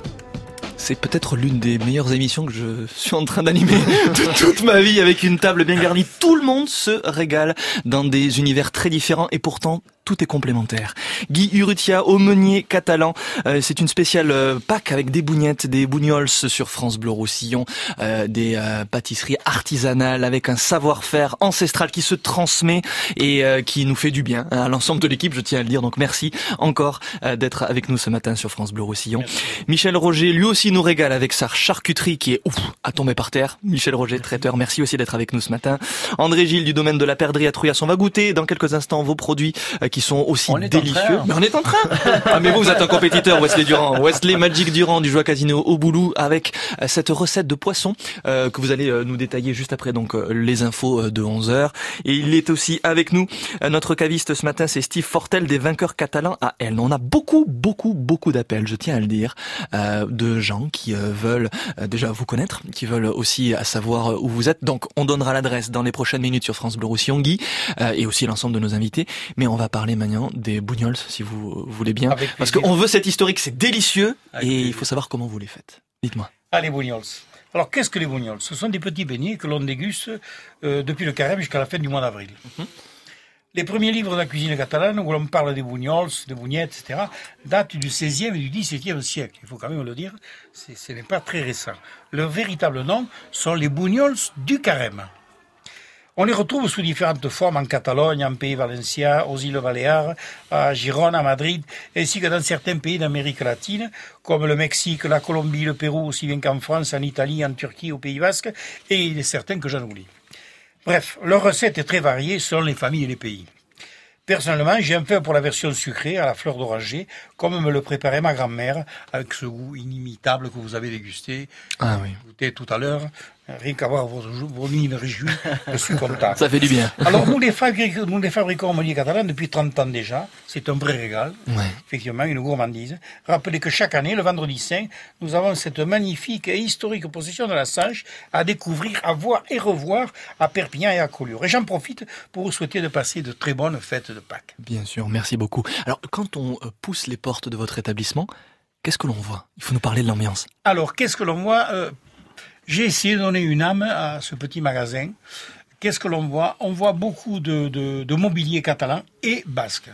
C'est peut-être l'une des meilleures émissions que je suis en train d'animer de toute ma vie avec une table bien garnie. Tout le monde se régale dans des univers très différents et pourtant tout est complémentaire. Guy Urrutia, aumônier catalan, euh, c'est une spéciale euh, Pâques avec des bougnettes, des bougnols sur France Bleu Roussillon, euh, des euh, pâtisseries artisanales avec un savoir-faire ancestral qui se transmet et euh, qui nous fait du bien hein, à l'ensemble de l'équipe, je tiens à le dire. Donc merci encore euh, d'être avec nous ce matin sur France Bleu Roussillon. Michel Roger, lui aussi nous régale avec sa charcuterie qui est ouf, à tomber par terre. Michel Roger, traiteur, merci aussi d'être avec nous ce matin. André Gilles du domaine de la perdrix à Trouillas, on va goûter dans quelques instants vos produits euh, qui sont aussi On est en délicieux. train. Mais on est en train. ah mais vous, vous êtes un compétiteur, Wesley Durand. Wesley Magic Durand du Joie Casino au Boulou avec euh, cette recette de poisson euh, que vous allez euh, nous détailler juste après donc euh, les infos de 11h. Et il est aussi avec nous, notre caviste ce matin, c'est Steve Fortel des vainqueurs catalans à Elne. On a beaucoup, beaucoup, beaucoup d'appels, je tiens à le dire, euh, de gens qui euh, veulent euh, déjà vous connaître, qui veulent aussi à savoir où vous êtes. Donc on donnera l'adresse dans les prochaines minutes sur France Bleu Roussillon, Guy, euh, et aussi l'ensemble de nos invités. Mais on va parler maintenant des bougnols, si vous voulez bien. Parce qu'on veut cet historique, c'est délicieux, Avec et il faut savoir comment vous les faites. Dites-moi. Ah, les bougnols. Alors, qu'est-ce que les bougnols? Ce sont des petits beignets que l'on déguste euh, depuis le carême jusqu'à la fin du mois d'avril. Les premiers livres de la cuisine catalane où l'on parle des bougnols, des bougnettes, etc., datent du XVIe et du XVIIe siècle. Il faut quand même le dire, ce n'est pas très récent. Leur véritable nom sont les bougnols du carême. On les retrouve sous différentes formes en Catalogne, en Pays Valencien, aux îles Baléares, à Gironde, à Madrid, ainsi que dans certains pays d'Amérique latine, comme le Mexique, la Colombie, le Pérou, aussi bien qu'en France, en Italie, en Turquie, au Pays Basque, et il est certain que j'en oublie. Bref, leur recette est très variée selon les familles et les pays. Personnellement, j'ai un fait pour la version sucrée à la fleur d'oranger, comme me le préparait ma grand-mère, avec ce goût inimitable que vous avez dégusté, Ah oui. goûté tout à l'heure. Rien qu'à voir vos, vos mines réjouies, je suis content. Ça fait du bien. Alors nous les, fabriquons, nous les fabriquons au catalan depuis 30 ans déjà. C'est un vrai régal. Ouais. Effectivement, une gourmandise. Rappelez que chaque année, le vendredi saint, nous avons cette magnifique et historique possession de la Sanche à découvrir, à voir et revoir à Perpignan et à Collioure. Et j'en profite pour vous souhaiter de passer de très bonnes fêtes de Pâques. Bien sûr, merci beaucoup. Alors, quand on euh, pousse les portes de votre établissement, qu'est-ce que l'on voit? Il faut nous parler de l'ambiance. Alors, qu'est-ce que l'on voit? Euh, J'ai essayé de donner une âme à ce petit magasin. Qu'est-ce que l'on voit? On voit beaucoup de, de- de mobilier catalan et basque.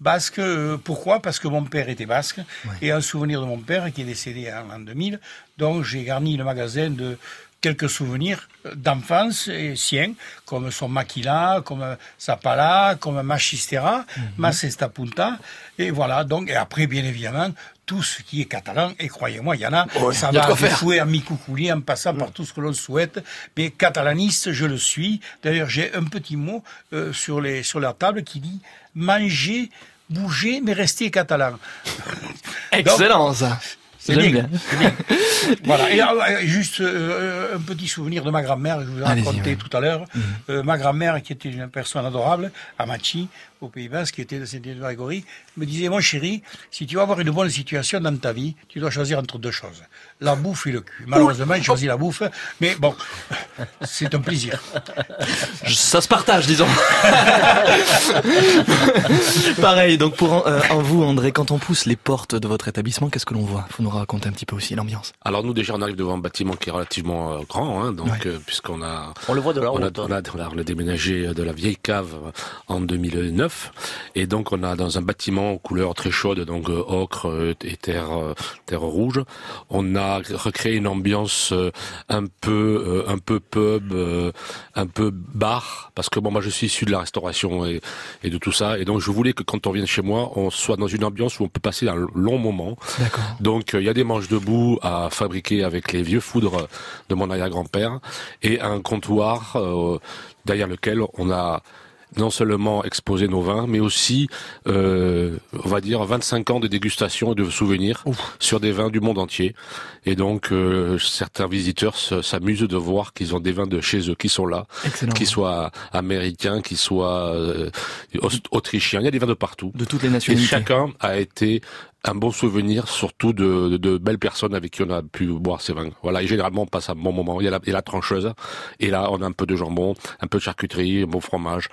Basque, euh, pourquoi? Parce que mon père était basque, et un souvenir de mon père qui est décédé en l'an 2000, donc j'ai garni le magasin de quelques souvenirs d'enfance et siens, comme son maquila, comme sa pala, comme Machistera, ma cesta punta, et voilà, donc, et après, bien évidemment, tout ce qui est catalan, et croyez-moi, il y en a, Ouais, ça y a va fouet à mi-coucouli, en passant par tout ce que l'on souhaite, mais catalaniste, je le suis. D'ailleurs, j'ai un petit mot euh, sur, les, sur la table qui dit « manger, bouger, mais rester catalan ». Excellent, ça. C'est bien. bien. c'est bien. voilà. Et euh, juste euh, un petit souvenir de ma grand-mère je vous ai raconté ouais. tout à l'heure. Euh, ma grand-mère, qui était une personne adorable, à Machi, au Pays Basque, qui était de Saint-Édouard-Grégory, me disait, mon chéri, si tu veux avoir une bonne situation dans ta vie, tu dois choisir entre deux choses. La bouffe et le cul. Malheureusement, j'ai choisi la bouffe, mais bon, c'est un plaisir. Ça se partage, disons. Pareil, donc pour euh, en vous, André, quand on pousse les portes de votre établissement, qu'est-ce que l'on voit? Faut nous raconter un petit peu aussi l'ambiance. Alors nous déjà on arrive devant un bâtiment qui est relativement euh, grand, hein, donc Ouais. euh, puisqu'on a On le voit de la on a, route. on a, on a- on a déménagé de la vieille cave en 2009 et donc on a dans un bâtiment aux couleurs très chaudes donc euh, ocre euh, et terre euh, terre rouge. On a recréé une ambiance un peu un peu pub, un peu bar parce que bon moi je suis issu de la restauration et, et de tout ça et donc je voulais que quand on vienne chez moi on soit dans une ambiance où on peut passer un long moment. Donc il y a des manches debout à fabriquer avec les vieux foudres de mon arrière-grand-père et un comptoir euh, derrière lequel on a non seulement exposé nos vins, mais aussi, euh, on va dire, 25 ans de dégustation et de souvenirs sur des vins du monde entier. Et donc, euh, certains visiteurs se- s'amusent de voir qu'ils ont des vins de chez eux qui sont là, qu'ils soient américains, qu'ils soient euh, autrichiens. Il y a des vins de partout. De toutes les Et nationalités. chacun a été un bon souvenir, surtout de, de, de belles personnes avec qui on a pu boire ces vins. Voilà, et généralement on passe un bon moment. Il y a la, il y a la trancheuse, et là on a un peu de jambon, un peu de charcuterie, un bon fromage,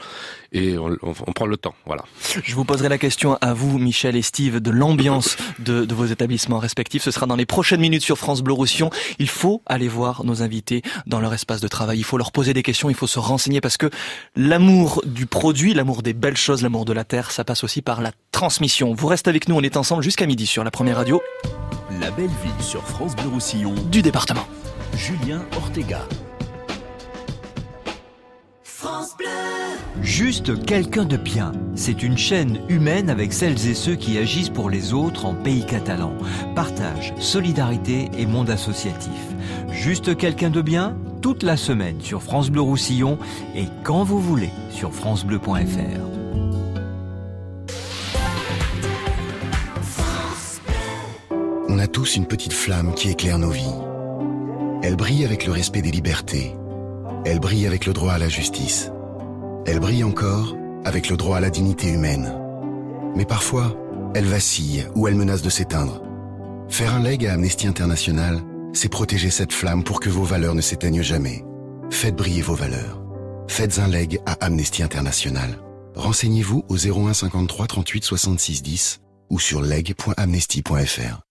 et on, on, on prend le temps. Voilà. Je vous poserai la question à vous, Michel et Steve, de l'ambiance de, de vos établissements respectifs. Ce sera dans les prochaines minutes sur France Bleu Roussillon. Il faut aller voir nos invités dans leur espace de travail. Il faut leur poser des questions, il faut se renseigner parce que l'amour du produit, l'amour des belles choses, l'amour de la terre, ça passe aussi par la transmission. Vous restez avec nous, on est ensemble jusqu'à midi sur la première radio La belle ville sur France Bleu Roussillon. du département. Julien Ortega. France Bleu. Juste quelqu'un de bien. C'est une chaîne humaine avec celles et ceux qui agissent pour les autres en pays catalan. Partage, solidarité et monde associatif. Juste quelqu'un de bien, toute la semaine sur France Bleu Roussillon et quand vous voulez sur francebleu.fr. On a tous une petite flamme qui éclaire nos vies. Elle brille avec le respect des libertés. Elle brille avec le droit à la justice. Elle brille encore avec le droit à la dignité humaine. Mais parfois, elle vacille ou elle menace de s'éteindre. Faire un leg à Amnesty International, c'est protéger cette flamme pour que vos valeurs ne s'éteignent jamais. Faites briller vos valeurs. Faites un leg à Amnesty International. Renseignez-vous au 01 53 38 66 10 ou sur leg.amnesty.fr.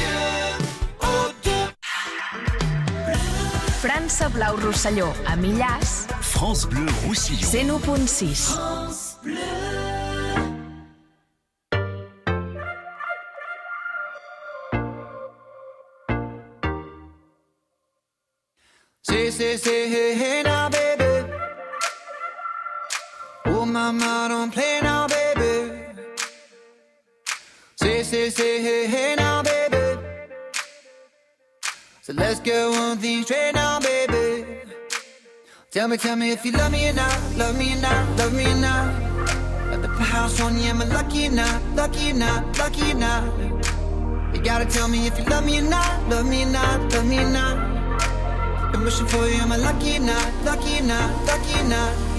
França Blau Rosselló, a Millàs, France Bleu Roussillon. 101.6. France Bleu. Say, say, say, hey, hey, now, baby. my mind, don't play now, baby. Say, say, say, hey, hey now, baby. So let's get one thing straight now, baby. Tell me, tell me if you love me or not, love me or not, love me or not. At the house on you, am I lucky or not, lucky or not, lucky or not? You gotta tell me if you love me or not, love me or not, love me or not. I'm wishing for you, am I lucky or not, lucky or not, lucky or not?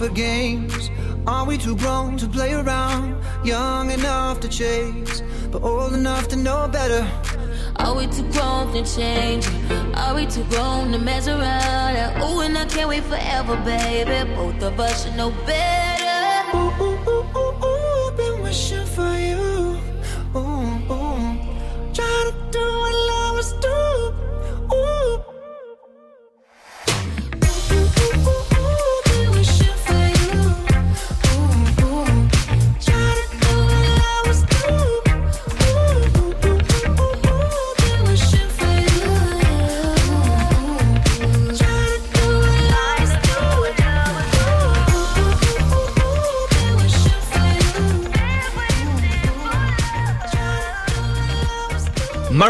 For games? Are we too grown to play around? Young enough to chase, but old enough to know better. Are we too grown to change? Are we too grown to mess around? Oh, and I can't wait forever, baby. Both of us should know better.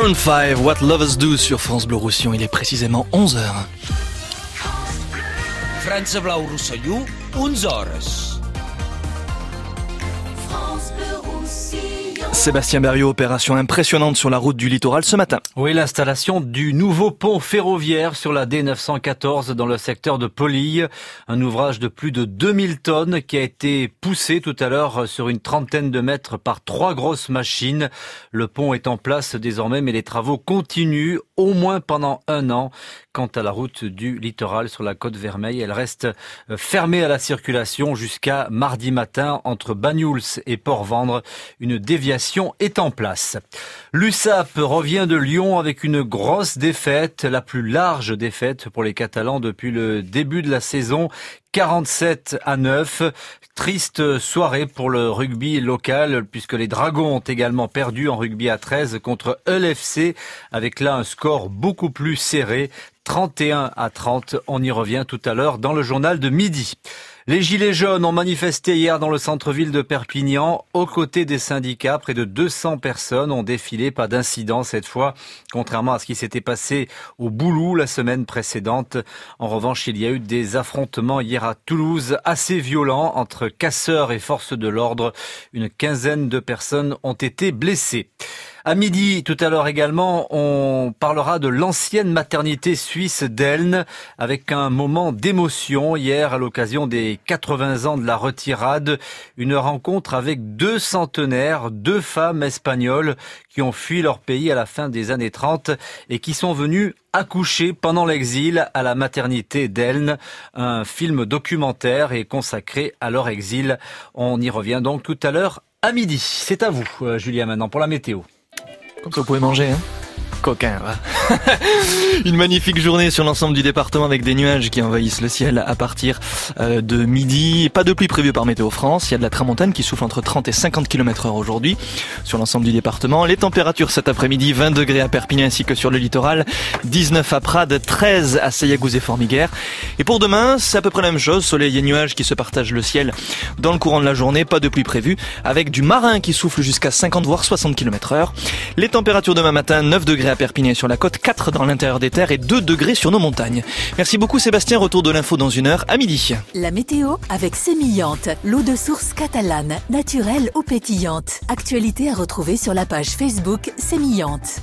Maroon 5, What Lovers Do sur France Bleu Roussillon. Il est précisément 11h. França Blau Rosselló, 11 Sébastien Berriot, opération impressionnante sur la route du littoral ce matin. Oui, l'installation du nouveau pont ferroviaire sur la D914 dans le secteur de Polille. Un ouvrage de plus de 2000 tonnes qui a été poussé tout à l'heure sur une trentaine de mètres par trois grosses machines. Le pont est en place désormais, mais les travaux continuent au moins pendant un an. Quant à la route du littoral sur la côte Vermeille, elle reste euh, fermée à la circulation jusqu'à mardi matin entre Banyuls et Port-Vendre. Une déviation est en place. L'USAP revient de Lyon avec une grosse défaite, la plus large défaite pour les Catalans depuis le début de la saison. 47 à 9. Triste soirée pour le rugby local puisque les Dragons ont également perdu en rugby à 13 contre LFC avec là un score beaucoup plus serré. 31 à 30. On y revient tout à l'heure dans le journal de midi. Les Gilets jaunes ont manifesté hier dans le centre-ville de Perpignan. Aux côtés des syndicats, près de 200 personnes ont défilé. Pas d'incident cette fois, contrairement à ce qui s'était passé au Boulou la semaine précédente. En revanche, il y a eu des affrontements hier à Toulouse assez violents entre casseurs et forces de l'ordre. Une quinzaine de personnes ont été blessées. À midi, tout à l'heure également, on parlera de l'ancienne maternité suisse d'Elne avec un moment d'émotion hier à l'occasion des 80 ans de la retirade. Une rencontre avec deux centenaires, deux femmes espagnoles qui ont fui leur pays à la fin des années 30 et qui sont venues accoucher pendant l'exil à la maternité d'Elne. Un film documentaire est consacré à leur exil. On y revient donc tout à l'heure à midi. C'est à vous, euh, Julia, maintenant pour la météo. Comme ça, vous pouvez manger. Hein coquin, va. Une magnifique journée sur l'ensemble du département avec des nuages qui envahissent le ciel à partir euh, de midi. Pas de pluie prévue par Météo France. Il y a de la tramontane qui souffle entre 30 et 50 km heure aujourd'hui sur l'ensemble du département. Les températures cet après-midi, 20 degrés à Perpignan ainsi que sur le littoral, 19 à Prades, 13 à Seyagouz et Formiguère. Et pour demain, c'est à peu près la même chose. Soleil et nuages qui se partagent le ciel dans le courant de la journée. Pas de pluie prévue avec du marin qui souffle jusqu'à 50 voire 60 km heure. Les températures demain matin, 9 degrés à Perpignan sur la côte, 4 dans l'intérieur des terres et 2 degrés sur nos montagnes. Merci beaucoup Sébastien, retour de l'info dans une heure à midi. La météo avec Sémillante, l'eau de source catalane, naturelle ou pétillante. Actualité à retrouver sur la page Facebook Sémillante.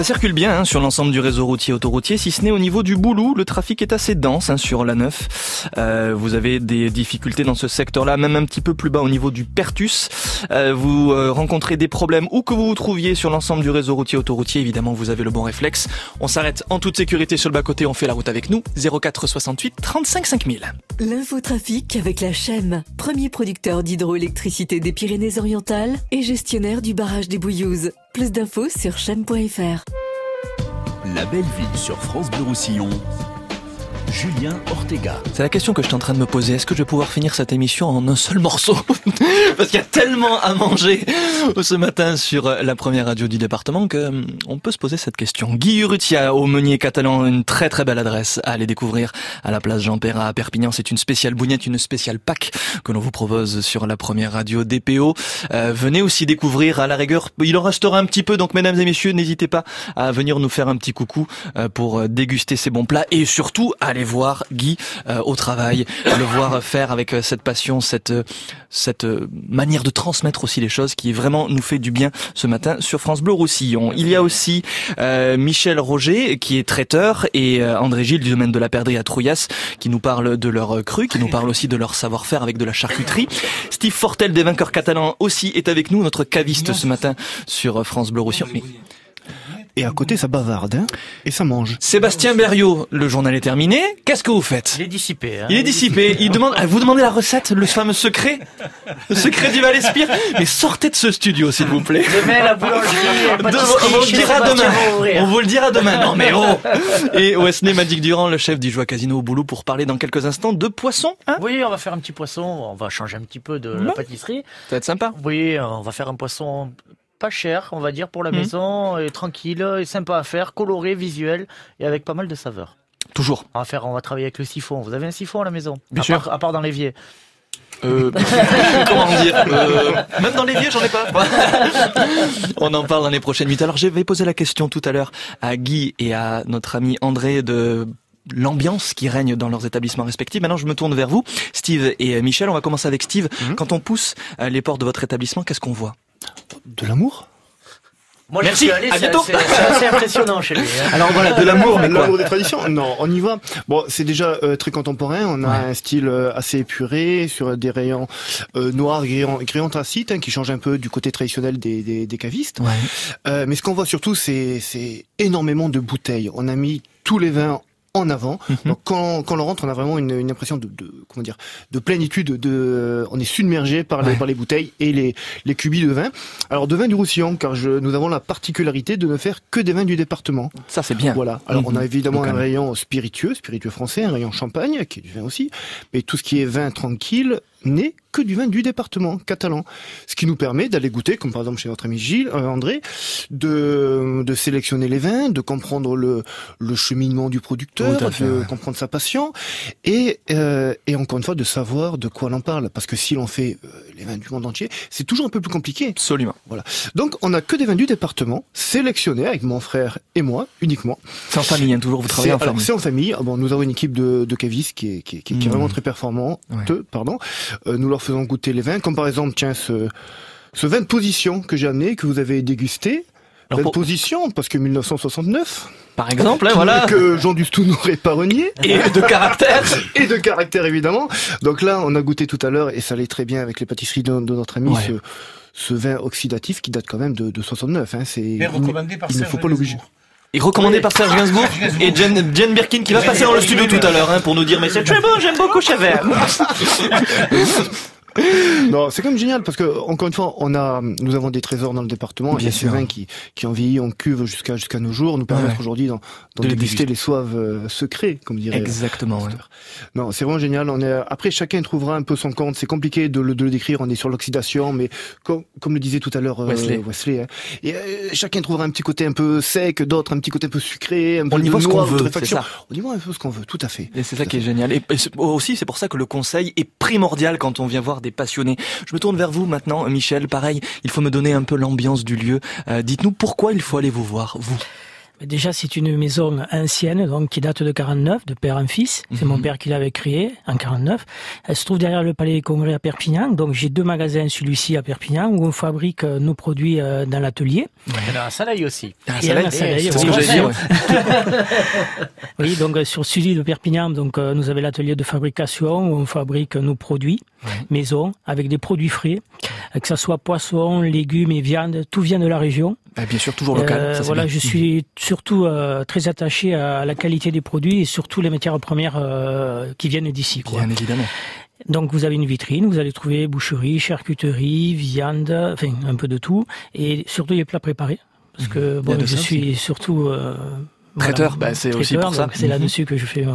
Ça circule bien hein, sur l'ensemble du réseau routier autoroutier, si ce n'est au niveau du Boulou. Le trafic est assez dense hein, sur la 9. Euh, vous avez des difficultés dans ce secteur-là, même un petit peu plus bas au niveau du Pertus. Euh, vous euh, rencontrez des problèmes où que vous vous trouviez sur l'ensemble du réseau routier autoroutier. Évidemment, vous avez le bon réflexe. On s'arrête en toute sécurité sur le bas-côté, on fait la route avec nous. 04 68 35 5000. L'infotrafic avec la Chem, premier producteur d'hydroélectricité des Pyrénées-Orientales et gestionnaire du barrage des Bouillouzes. Plus d'infos sur chem.fr. La belle ville sur France Bleu Roussillon. Julien Ortega. C'est la question que je suis en train de me poser. Est-ce que je vais pouvoir finir cette émission en un seul morceau? Parce qu'il y a tellement à manger ce matin sur la première radio du département que hum, on peut se poser cette question. Guy Urrutia au Meunier catalan, une très très belle adresse à aller découvrir à la place Jean Perra à Perpignan. C'est une spéciale bougnette, une spéciale Pâques que l'on vous propose sur la première radio DPO. Euh, venez aussi découvrir à la rigueur. Il en restera un petit peu, donc mesdames et messieurs, n'hésitez pas à venir nous faire un petit coucou euh, pour déguster ces bons plats et surtout à aller voir Guy euh, au travail, le voir faire avec euh, cette passion, cette euh, cette euh, manière de transmettre aussi les choses qui vraiment nous fait du bien ce matin sur France Bleu Roussillon. Il y a aussi euh, Michel Roger qui est traiteur et euh, André Gilles du domaine de la perdrix à Trouillas qui nous parle de leur cru, qui nous parle aussi de leur savoir-faire avec de la charcuterie. Steve Fortel des vainqueurs catalans aussi est avec nous, notre caviste ce matin sur France Bleu Roussillon. Et à côté, ça bavarde, hein, et ça mange. Sébastien Berriot, le journal est terminé. Qu'est-ce que vous faites? Il est dissipé. Hein. Il est dissipé. Il demande, ah, vous demandez la recette, le fameux secret, le secret du Val-Espire? Mais sortez de ce studio, s'il vous plaît. Demain, la boulangerie, la De- pâtisserie, on vous le dira demain. On vous le dira demain. Non mais oh. Et Wesley Magic Durand, le chef du Joie Casino au boulot, pour parler dans quelques instants de poisson. Hein? Oui, on va faire un petit poisson. On va changer un petit peu de la pâtisserie. Ça va être sympa. Oui, on va faire un poisson pas cher, on va dire, pour la Mhm. maison, et tranquille, et sympa à faire, coloré, visuel, et avec pas mal de saveurs. Toujours. On va faire, on va travailler avec le siphon. Vous avez un siphon à la maison? Bien à sûr. Part, à part dans l'évier. Euh, comment dire euh, Même dans l'évier, j'en ai pas. On en parle dans les prochaines minutes. Alors, j'avais posé la question tout à l'heure à Guy et à notre ami André de l'ambiance qui règne dans leurs établissements respectifs. Maintenant, je me tourne vers vous, Steve et Michel. On va commencer avec Steve. Quand on pousse euh, les portes de votre établissement, qu'est-ce qu'on voit? De l'amour Moi, Merci, je suis allé, à c'est- bientôt. c'est assez impressionnant chez lui. hein. Alors voilà, de l'amour, mais L'amour des traditions Non, on y va. Bon, c'est déjà euh, très contemporain. On a Ouais. un style euh, assez épuré sur des rayons euh, noirs, gris, gris anthracite, hein, qui change un peu du côté traditionnel des, des, des cavistes. Euh, mais ce qu'on voit surtout, c'est c'est énormément de bouteilles. On a mis tous les vins en avant. Donc quand, quand on rentre, on a vraiment une, une impression de, de comment dire de plénitude. De, on est submergé par les, Ouais. par les bouteilles et les, les cubis de vin. Alors de vin du Roussillon, car je, nous avons la particularité de ne faire que des vins du département. Ça, c'est bien. Voilà. Alors on a Mhm. évidemment Local. un rayon spiritueux, spiritueux français, un rayon champagne, qui est du vin aussi, mais tout ce qui est vin tranquille n'est que du vin du département catalan. Ce qui nous permet d'aller goûter, comme par exemple chez notre ami Gilles, euh, André, de, de sélectionner les vins, de comprendre le, le cheminement du producteur, fait, de ouais. comprendre sa passion, et, euh, et encore une fois de savoir de quoi l'on parle. Parce que si l'on fait euh, les vins du monde entier, c'est toujours un peu plus compliqué. Absolument. Voilà. Donc on a que des vins du département, sélectionnés avec mon frère et moi uniquement. C'est en famille, hein, toujours, vous travaillez en famille. C'est en famille. Ah Bon, nous avons une équipe de, de cavistes qui est, qui est, qui est- qui est Mmh. vraiment très performante. Pardon. Euh, nous leur faisons goûter les vins, comme par exemple, tiens, ce, ce vin de position que j'ai amené, que vous avez dégusté. Alors, vin pour- de position, parce que 1969. Par exemple, hein, voilà. Que Jean Dustou n'aurait pas renié. Et de caractère. et de caractère, évidemment. Donc là, on a goûté tout à l'heure, et ça allait très bien avec les pâtisseries de, de notre ami, Ouais. ce, ce vin oxydatif qui date quand même de, de 69. Hein. C'est, Mais recommandé par il ne faut pas l'obliger. Et recommandé Oui. par Serge Gainsbourg et Jen, Jen Birkin qui va passer dans le studio tout à l'heure hein, pour nous dire mais c'est très bon, j'aime beaucoup Chevet. non, c'est quand même génial parce que encore une fois, on a, nous avons des trésors dans le département. Bien Il y a sûr. vins qui, qui ont vieilli, on cuve jusqu'à jusqu'à nos jours, nous permettent Ouais. aujourd'hui d'en, De déguster les soives euh, secrets, comme dirait. Exactement. ouais. Non, c'est vraiment génial. On est après chacun trouvera un peu son compte. C'est compliqué de le, de le décrire. On est sur l'oxydation, mais comme, comme le disait tout à l'heure euh, Wesley. hein. Et, euh, chacun trouvera un petit côté un peu sec, d'autres un petit côté un peu sucré, un peu On y voit ce qu'on veut, ça. On y voit un peu ce qu'on veut, tout à fait. Et c'est ça qui est génial. Et et aussi, c'est pour ça que le conseil est primordial quand on vient voir des Je me tourne vers vous maintenant, Michel. Pareil, il faut me donner un peu l'ambiance du lieu. Euh, Dites-nous pourquoi il faut aller vous voir, vous. Déjà, c'est une maison ancienne, donc qui date de 49, de père en fils. C'est mon père qui l'avait créée en 49. Elle se trouve derrière le Palais des Congrès à Perpignan. Donc, j'ai deux magasins, celui-ci à Perpignan, où on fabrique euh, nos produits euh, dans l'atelier. Il y en a un soleil aussi. Il y en a un Soleil, c'est ce oui. que dire, Oui, donc euh, sur celui de Perpignan, donc nous avons l'atelier de fabrication où on fabrique nos produits maison avec des produits frais, que ça soit poisson, légumes et viande, tout vient de la région. Bah, bien sûr, toujours local. Euh, ça, voilà, bien. je suis surtout euh, très attaché à la qualité des produits et surtout les matières premières euh, qui viennent d'ici. quoi. Bien évidemment. Donc vous avez une vitrine, vous allez trouver boucherie, charcuterie, viande, enfin un peu de tout, et surtout les plats préparés, parce que Mmh. A bon, je ça suis surtout euh, voilà, Traiteur, bah, c'est aussi pour ça. C'est Mhm. là-dessus que je fais.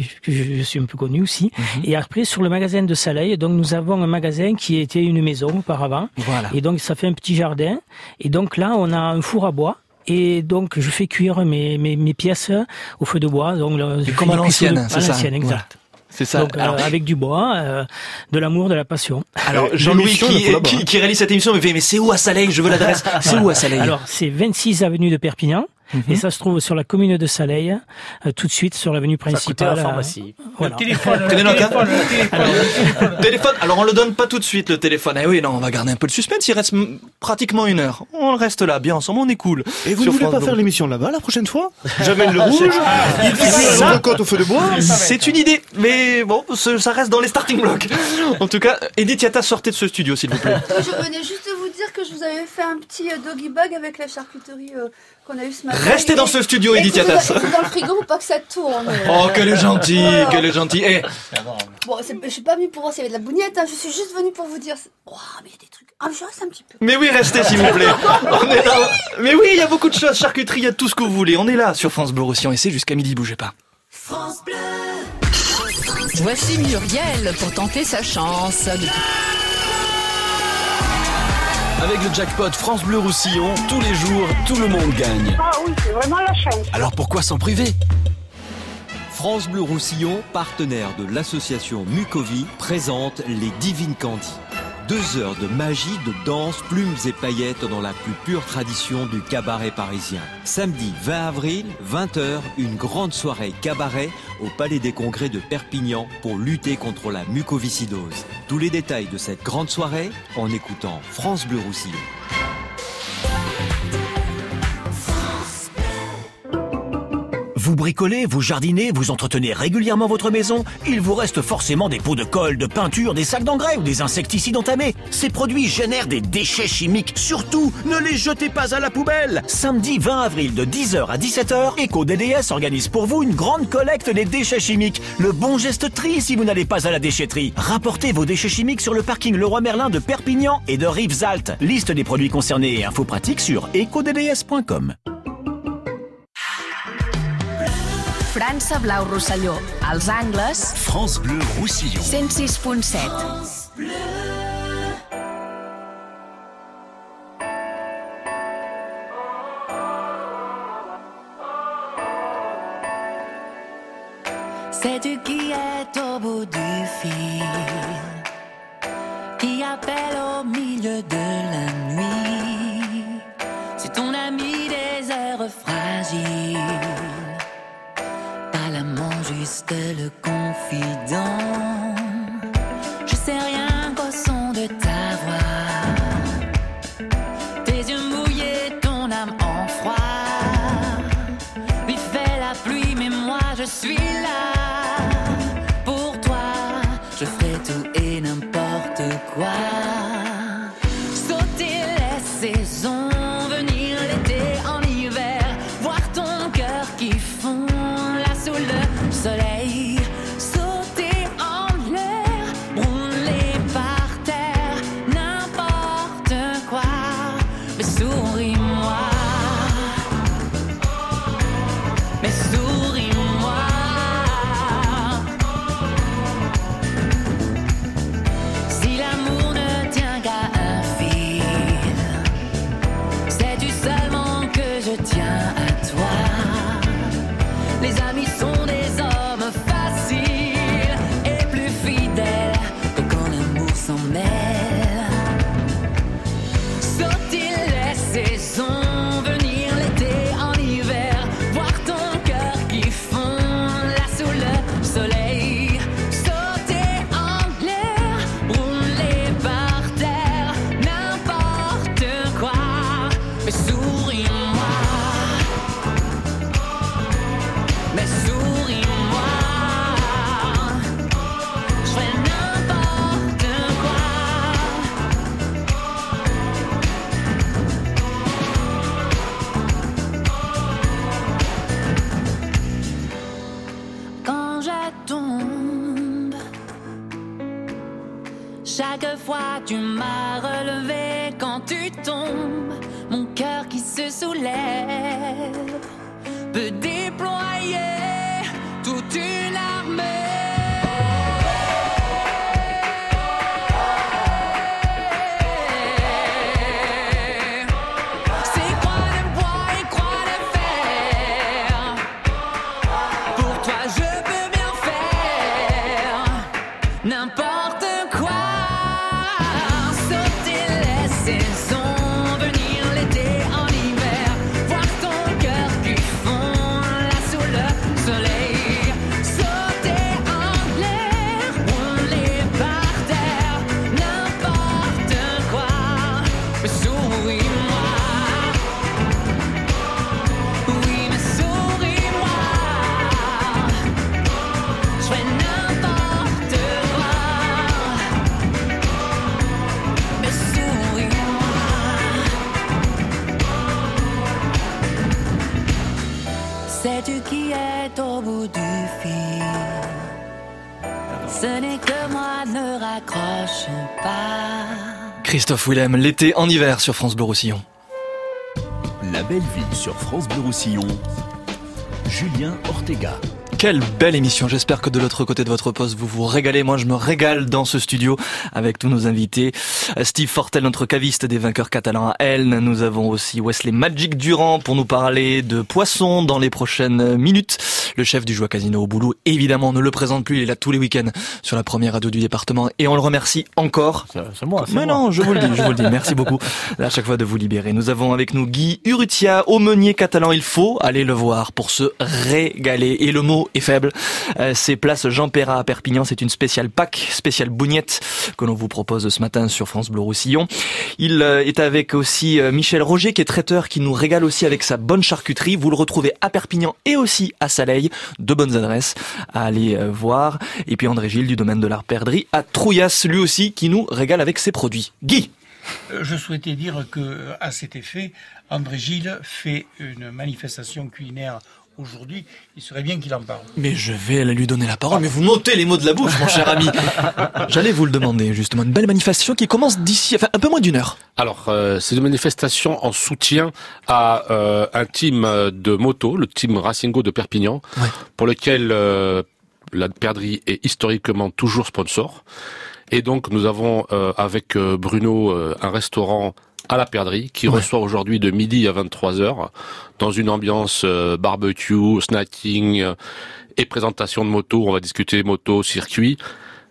Euh, que je, je suis un peu connu aussi. Mhm. Et après, sur le magasin de Saleil, donc nous avons un magasin qui était une maison auparavant. Voilà. Et donc ça fait un petit jardin. Et donc là, on a un four à bois. Et donc je fais cuire mes, mes, mes pièces au feu de bois. Donc, je comme à l'ancienne, c'est ça. l'ancienne, exact. C'est ça. Donc, euh, Alors- avec du bois, euh, de l'amour, de la passion. Alors, Jean-Louis qui, qui, qui réalise cette émission me fait, mais c'est où à Saleil Je veux l'adresse. C'est où à Saleil Alors, c'est 26 avenue de Perpignan. Et ça se trouve sur la commune de Saleil, euh, tout de suite sur l'avenue principale. la euh, pharmacie. voilà. Le téléphone, le Tenez note, hein. téléphone, le téléphone. Alors on le donne pas tout de suite le téléphone. Eh oui, non, on va garder un peu le suspense. Il reste pratiquement une heure. On reste là, bien ensemble, on est cool. Et vous Sur ne voulez France pas Bleu. faire l'émission là-bas la prochaine fois J'amène le rouge, il fait Ça- la côte au feu de bois. C'est une idée, mais bon, ça reste dans les starting blocks. En tout cas, Edith Yata, sortez de ce studio, s'il vous plaît. Je venais juste vous dire que je vous avais fait un petit euh, doggy bag avec la charcuterie euh, qu'on a eu ce matin. Restez dans ce studio, Edith Yatas. dans le frigo pour pas que ça tourne. Oh, qu'elle est gentille, Voilà. qu'elle est gentille. Eh, Bon, je suis pas venue pour voir s'il y avait de la bougnette, hein, je suis juste venue pour vous dire. Oh, mais il y a des trucs. Ah, mais je reste un petit peu. mais oui, restez, s'il vous plaît. On est là. Mais oui, il y a beaucoup de choses. Charcuterie, il y a tout ce que vous voulez. On est là sur France Bleu Roussillon et c'est jusqu'à midi, bougez pas. France Bleu. Voici Muriel pour tenter sa chance. Depuis- Avec le jackpot France Bleu Roussillon, tous les jours, tout le monde gagne. Ah oui, c'est vraiment la chance. Alors pourquoi s'en priver? France Bleu Roussillon, partenaire de l'association Mucovi, présente les Divines Candy. Deux heures de magie, de danse, plumes et paillettes dans la plus pure tradition du cabaret parisien. Samedi 20 avril, 20h, une grande soirée cabaret au Palais des Congrès de Perpignan pour lutter contre la mucoviscidose. Tous les détails de cette grande soirée en écoutant France Bleu Roussillon. Vous bricolez, vous jardinez, vous entretenez régulièrement votre maison, il vous reste forcément des pots de colle, de peinture, des sacs d'engrais ou des insecticides entamés. Ces produits génèrent des déchets chimiques. Surtout, ne les jetez pas à la poubelle. Samedi 20 avril de 10h à 17h, EcoDDS organise pour vous une grande collecte des déchets chimiques. Le bon geste tri si vous n'allez pas à la déchetterie. Rapportez vos déchets chimiques sur le parking Leroy Merlin de Perpignan et de Rivesaltes. Liste des produits concernés et infos pratiques sur ecodds.com. França Blau Rosselló, als angles, France Bleu Roussillon. 106.7. Sais-tu qui est au bout du fil Qui appelle au milieu de la juste le confident Je sais rien pas. Christophe Willem, l'été en hiver sur France Bleu Roussillon. La belle ville sur France Bleu Roussillon. Julien Ortega. Quelle belle émission. J'espère que de l'autre côté de votre poste, vous vous régalez. Moi, je me régale dans ce studio avec tous nos invités. Steve Fortel, notre caviste des vainqueurs catalans à Elne. Nous avons aussi Wesley Magic Durand pour nous parler de poissons dans les prochaines minutes. Le chef du Joie Casino au boulot, évidemment, on ne le présente plus. Il est là tous les week-ends sur la première radio du département et on le remercie encore. C'est moi, c'est Mais moi. non, je vous le dis, je vous le dis. Merci beaucoup à chaque fois de vous libérer. Nous avons avec nous Guy Urrutia, aumônier catalan. Il faut aller le voir pour se régaler. Et le mot est faible. Euh, c'est place Jean Perrat à Perpignan. C'est une spéciale Pâques, spéciale bougnette que l'on vous propose ce matin sur France Bleu Roussillon. Il euh, est avec aussi euh, Michel Roger qui est traiteur qui nous régale aussi avec sa bonne charcuterie. Vous le retrouvez à Perpignan et aussi à Saleil. Deux bonnes adresses à aller voir. Et puis André Gilles du domaine de l'art perdrie à Trouillas, lui aussi qui nous régale avec ses produits. Guy Je souhaitais dire que, à cet effet, André Gilles fait une manifestation culinaire aujourd'hui. Il serait bien qu'il en parle. Mais je vais lui donner la parole, mais vous m'ôtez les mots de la bouche, mon cher ami. J'allais vous le demander, justement. Une belle manifestation qui commence d'ici, enfin, un peu moins d'une heure. Alors, euh, c'est une manifestation en soutien à euh, un team de moto, le team Racingo de Perpignan, pour lequel euh, la perdrix est historiquement toujours sponsor. Et donc, nous avons euh, avec euh, Bruno euh, un restaurant à la perdrix qui Ouais. reçoit aujourd'hui de midi à 23 heures dans une ambiance euh, barbecue, snacking euh, et présentation de moto. On va discuter moto, circuit.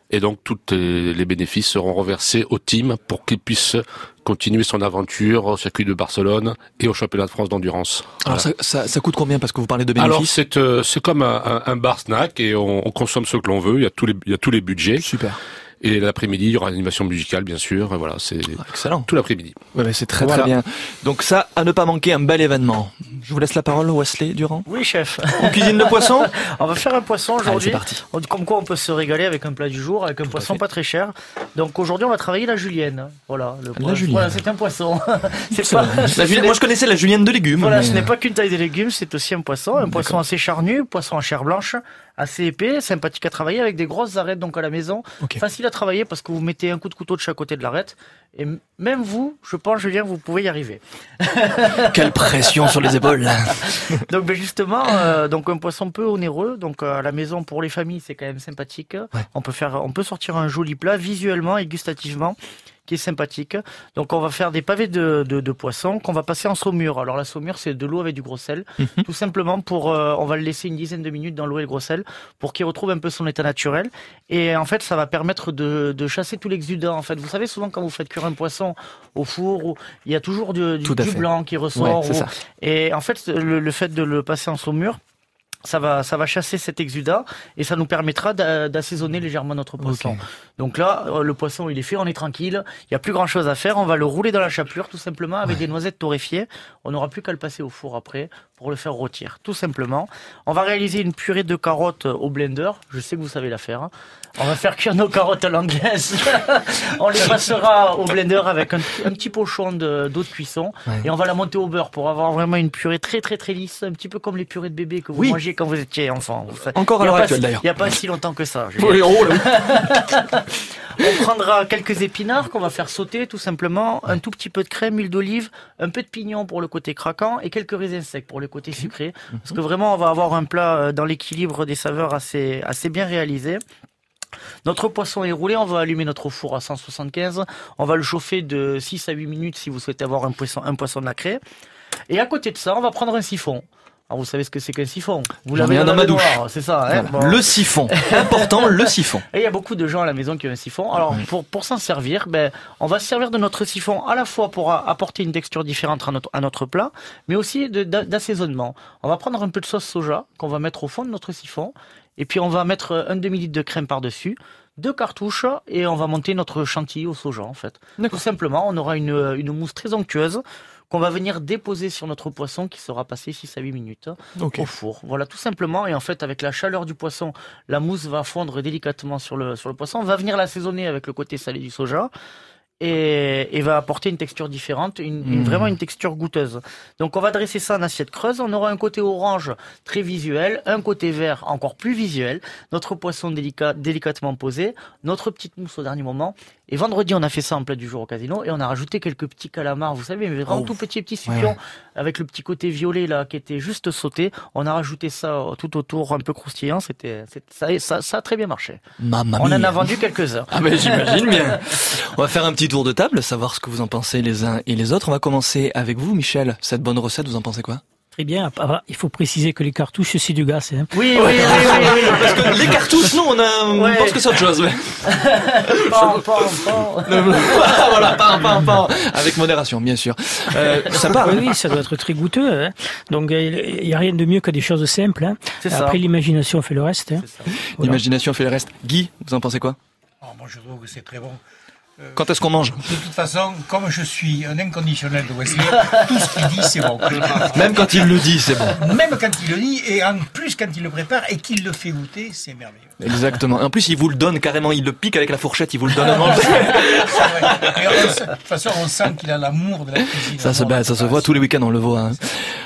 Et donc, tous les bénéfices seront reversés au team pour qu'il puisse continuer son aventure au circuit de Barcelone et au championnat de France d'endurance. Alors, Voilà. ça, ça, ça coûte combien Parce que vous parlez de Alors bénéfices. c'est euh, c'est comme un, un- un bar snack et on, on consomme ce que l'on veut. Il y a tous les il y a tous les budgets. Super. Et l'après-midi il y aura une animation musicale bien sûr. Voilà c'est excellent. Tout l'après-midi. Ouais, c'est très Voilà. très bien. Donc ça, à ne pas manquer, un bel événement. Je vous laisse la parole, Wesley Durand. Oui, chef. On cuisine le poisson On va faire un poisson aujourd'hui. c'est parti. On- Comme quoi, on peut se régaler avec un plat du jour, avec un poisson pas très cher. Donc aujourd'hui, on va travailler la julienne. Voilà, le poisson. julienne. Voilà, c'est un poisson. c'est va. La julienne- moi, je connaissais la julienne de légumes. Voilà, mais- ce n'est pas qu'une taille de légumes, c'est aussi un poisson, un poisson assez charnu, poisson en chair blanche, assez épais, sympathique à travailler avec des grosses arêtes donc à la maison, facile à travailler parce que vous mettez un coup de couteau de chaque côté de l'arête et même vous, je pense Julien, vous pouvez y arriver. Quelle pression sur les épaules. donc ben, justement, euh, donc un poisson peu onéreux, donc euh, à la maison pour les familles c'est quand même sympathique. On peut faire, on peut sortir un joli plat visuellement et gustativement qui est sympathique. Donc on va faire des pavés de, de, de poisson qu'on va passer en saumure. Alors la saumure c'est de l'eau avec du gros sel, Mhm. tout simplement pour, euh, on va le laisser une dizaine de minutes dans l'eau et le gros sel pour qu'il retrouve un peu son état naturel. Et en fait ça va permettre de, de chasser tout l'exudant. En fait, vous savez souvent quand vous faites cuire un poisson au four, où il y a toujours du, du, blanc qui ressort. Ouais, ou-. Et en fait le, le fait de le passer en saumure ça va, ça va chasser cet exudat et ça nous permettra d'a- d'assaisonner légèrement notre poisson. Donc là, euh, le poisson, il est fait, on est tranquille. Il y a plus grand chose à faire. On va le rouler dans la chapelure, tout simplement, avec des noisettes torréfiées. On n'aura plus qu'à le passer au four après pour le faire rôtir, tout simplement. On va réaliser une purée de carottes au blender. Je sais que vous savez la faire. On va faire cuire nos carottes à l'anglaise. on les passera au blender avec un, un petit pochon de- d'eau de, cuisson Ouais. et on va la monter au beurre pour avoir vraiment une purée très très très lisse, un petit peu comme les purées de bébé que vous Oui. mangiez quand vous étiez enfant. Savez. Encore à l'heure actuelle, d'ailleurs. Il n'y a pas si longtemps que ça. Oui, oh là On prendra quelques épinards qu'on va faire sauter tout simplement, un tout petit peu de crème, huile d'olive, un peu de pignon pour le côté craquant et quelques raisins secs pour le côté sucré. Parce que vraiment, on va avoir un plat euh, dans l'équilibre des saveurs assez, assez bien réalisé. Notre poisson est roulé, on va allumer notre four à 175. On va le chauffer de 6 à 8 minutes si vous souhaitez avoir un poisson, un poisson nacré. Et à côté de ça, on va prendre un siphon. Alors vous savez ce que c'est qu'un siphon? Vous l'avez dans ma douche. C'est ça. Hein? Voilà. Bon. Le siphon. Important, le siphon. Et il y a beaucoup de gens à la maison qui ont un siphon. Alors pour, pour s'en servir, ben, on va se servir de notre siphon à la fois pour apporter une texture différente à notre, à notre plat, mais aussi d'assaisonnement. On va prendre un peu de sauce soja qu'on va mettre au fond de notre siphon, et puis on va mettre un demi-litre de crème par-dessus, deux cartouches, et on va monter notre chantilly au soja en fait. Tout simplement, on aura une, une mousse très onctueuse qu'on va venir déposer sur notre poisson qui sera passé 6 à 8 minutes au four. Voilà, tout simplement. Et en fait, avec la chaleur du poisson, la mousse va fondre délicatement sur le, sur le poisson. On va venir l'assaisonner avec le côté salé du soja. Et, et va apporter une texture différente, une, une- Mm. vraiment une texture goûteuse. Donc on va dresser ça en assiette creuse. On aura un côté orange très visuel, un côté vert encore plus visuel. Notre poisson délicat, délicatement posé, notre petite mousse au dernier moment. Et vendredi, on a fait ça en plat du jour au casino et on a rajouté quelques petits calamars, vous savez, mais vraiment Oh. tout petits petits Ouais, ouais. avec le petit côté violet là qui était juste sauté. On a rajouté ça tout autour, un peu croustillant. C'était, ça, ça, ça a très bien marché. Mamma on en a vendu quelques-uns. Ah ben j'imagine bien. On va faire un petit tour de table, savoir ce que vous en pensez les uns et les autres. On va commencer avec vous, Michel. Cette bonne recette, vous en pensez quoi? Très bien. Ah, Il faut préciser que les cartouches, c'est du gaz. Hein. Oui, oui, oui, oui, oui. Parce que les cartouches, non, on, a, on Ouais. pense que c'est autre chose. ouais. Pan, pan, pan. voilà, pas, pas, pas. Avec modération, bien sûr. Euh, sympa. Oui, oui, ça doit être très goûteux. hein. Donc, euh, il n'y a rien de mieux que des choses simples. hein. C'est ça. Après, l'imagination fait le reste. hein. Voilà. L'imagination fait le reste. Guy, vous en pensez quoi? Oh, moi, je trouve que c'est très bon. Euh, Quand est-ce qu'on mange De toute façon, comme je suis un inconditionnel de Wesley, tout ce qu'il dit, c'est bon. Même quand il le dit, c'est bon. Même quand il le dit, et en plus quand il le prépare et qu'il le fait goûter, c'est merveilleux. Exactement. En plus, il vous le donne carrément, il le pique avec la fourchette, il vous le donne à manger. De toute façon, on sent qu'il a l'amour de la cuisine. Ça se, ça se voit tous les week-ends, on le voit. hein.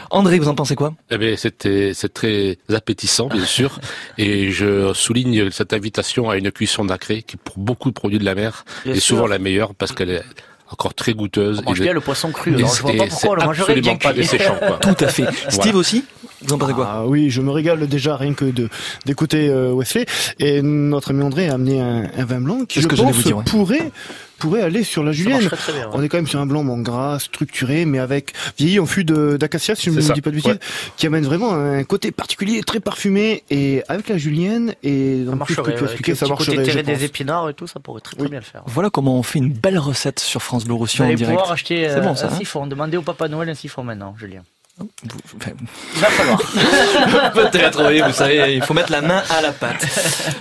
André, vous en pensez quoi? Eh bien, c'était, c'est très appétissant, bien sûr. Et je souligne cette invitation à une cuisson nacrée qui, pour beaucoup de produits de la mer, Bien est sûr. Souvent la meilleure parce qu'elle est encore très goûteuse. On mange Et- bien le poisson cru, alors je vois c'est- pas pourquoi on le mangerait bien absolument pas desséchant. Tout à fait. Steve Voilà. aussi Vous en pensez quoi? Ah oui, je me régale déjà rien que de d'écouter euh, Wesley. Et notre ami André a amené un, un vin blanc qui, je que pense, vous dire, ouais. pourrait pourrait aller sur la julienne. marcherait très bien, ouais. On est quand même sur un blanc bon, gras, structuré, mais avec vieilli en fût de- d'acacia, si je ne me dis pas de bêtises, ouais. qui amène vraiment un côté particulier, très parfumé. Et avec la julienne et dans tout ce que tu as expliqué, ça côté marcherait. terré des épinards et tout, ça pourrait très, très bien le faire. Voilà comment on fait une belle recette sur France Bleu Roussillon en allez direct. pouvoir acheter C'est euh, bon ça. un hein siphon. Demandez au Papa Noël un siphon maintenant, Julien. Enfin, Il va falloir. Peut-être, oui, vous savez, il faut mettre la main à la pâte.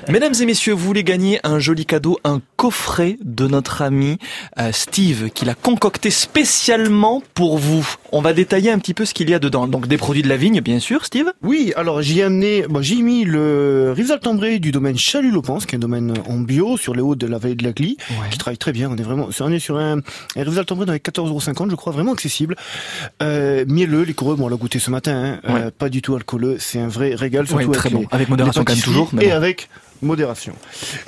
Mesdames et messieurs, vous voulez gagner un joli cadeau, un coffret de notre ami euh, Steve, qu'il a concocté spécialement pour vous. On va détailler un petit peu ce qu'il y a dedans. Donc des produits de la vigne, bien sûr, Steve? Oui, alors j'y ai amené, bon, j'ai mis le Rivesaltes-en-Bray du domaine Chalut-Lopens, qui est un domaine en bio sur les hauts de la vallée de la Glie, qui travaille très bien. On est vraiment, on est sur un, un Rivesaltes-en-Bray avec 14,50€, je crois, vraiment accessible. Euh, mielleux, bon, on l'a goûté ce matin, hein, euh, pas du tout alcooleux, c'est un vrai régal, surtout Ouais, très avec bon. les- Avec modération quand même toujours, mais Et bon. avec modération.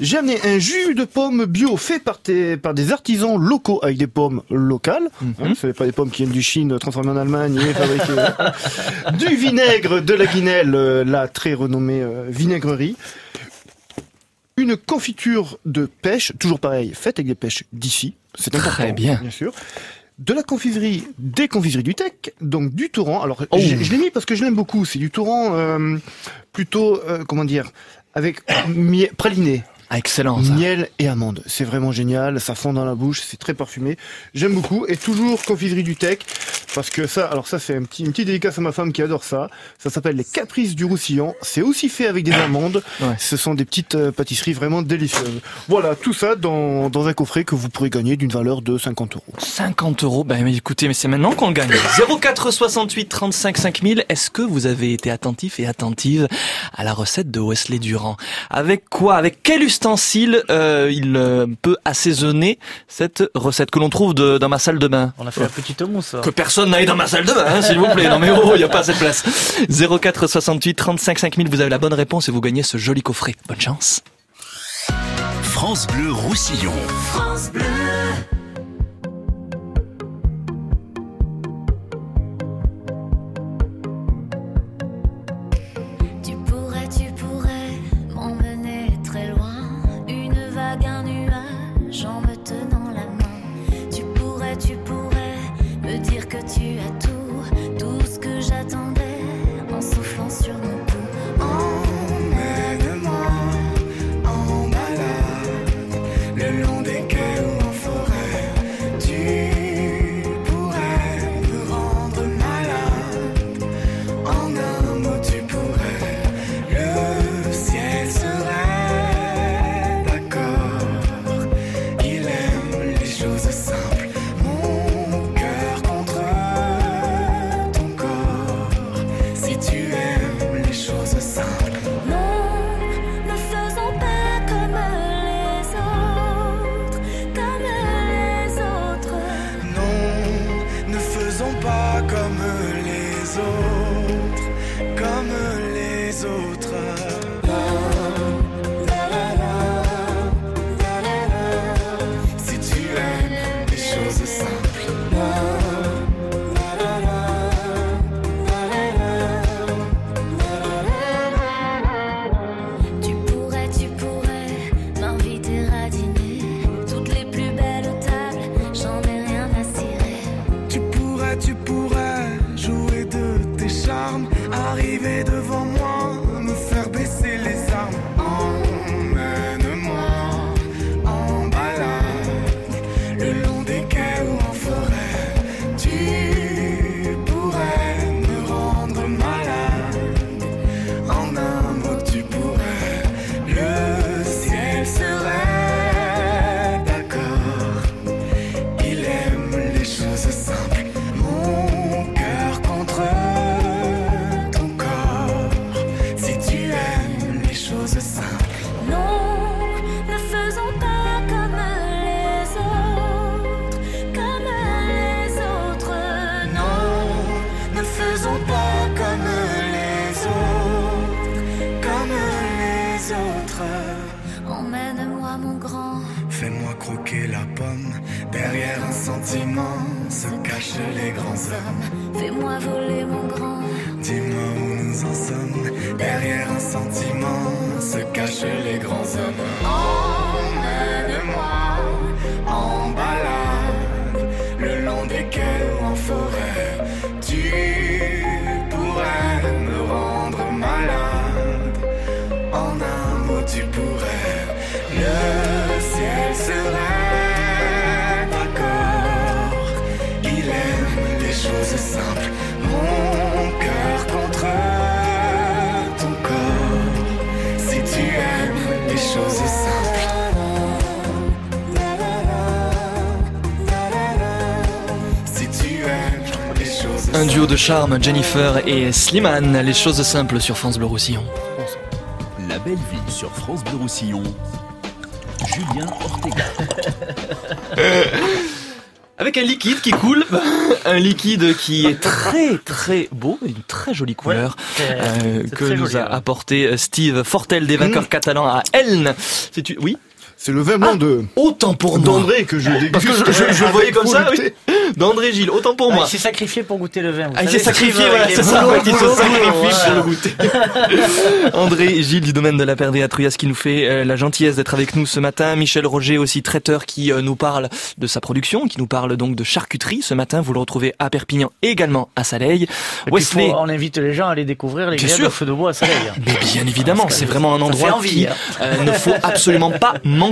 J'ai amené un jus de pommes bio fait par, tes- par des artisans locaux avec des pommes locales. Mhm. Hein, ce n'est pas des pommes qui viennent du Chine, transformées en Allemagne et fabriquées. du vinaigre de la Guinelle, euh, la très renommée euh, vinaigrerie. Une confiture de pêche, toujours pareil, faite avec des pêches d'ici. c'est important. Très bien. Bien sûr. De la confiserie, des confiseries du Tech, donc du torrent. Alors, Oh. je, je l'ai mis parce que je l'aime beaucoup. C'est du torrent euh, plutôt, euh, comment dire, avec praliné. Ah, excellent. ça. Miel et amande. C'est vraiment génial. Ça fond dans la bouche. C'est très parfumé. J'aime beaucoup. Et toujours confiserie du Tech. Parce que ça, alors ça, c'est un petit, une petite dédicace à ma femme qui adore ça. Ça s'appelle les Caprices du Roussillon. C'est aussi fait avec des amandes. Ce sont des petites euh, pâtisseries vraiment délicieuses. Voilà, tout ça dans, dans un coffret que vous pourrez gagner d'une valeur de 50 euros. 50 euros, ben mais écoutez, mais c'est maintenant qu'on le gagne. 04 68 35 5000. Est-ce que vous avez été attentif et attentive à la recette de Wesley Durand? Avec quoi? Avec quel ustensile euh, il euh, peut assaisonner cette recette que l'on trouve de- dans ma salle de bain On a fait la petite mousse. Que personne n'aille dans ma salle de bain, hein, s'il vous plaît. Non mais oh, il n'y a pas assez de place. 04 68 35 5000. Vous avez la bonne réponse et vous gagnez ce joli coffret. Bonne chance. France Bleu Roussillon. France Bleu. Charme, Jennifer et Slimane, les choses simples sur France Bleu Roussillon. La belle vie sur France Bleu Roussillon. Julien Ortega. Avec un liquide qui coule, un liquide qui est très très beau, une très jolie couleur euh, que nous joli, a ouais. apporté Steve Fortel des vainqueurs catalans à Elne. C'est tu- oui. C'est le vin blanc de Autant pour moi. d'André que je déguste. Parce que je, je, je le voyais comme ça, oui. D'André Gilles, autant pour Ah, moi. il s'est sacrifié pour goûter le vin. vous Ah, il s'est sacrifié, voilà, il est c'est ça, il se sacrifie pour le goûter. André Gilles du domaine de la Perdée à Truyas qui nous fait euh, la gentillesse d'être avec nous ce matin. Michel Roger aussi traiteur qui euh, nous parle de sa production, qui nous parle donc de charcuterie ce matin. Vous le retrouvez à Perpignan et également à Saleil. Wesley. faut- on invite les gens à aller découvrir les sûr. au feu de bois à Saleil. Mais bien évidemment, c'est vraiment un endroit qui hein. euh, ne faut absolument pas manquer.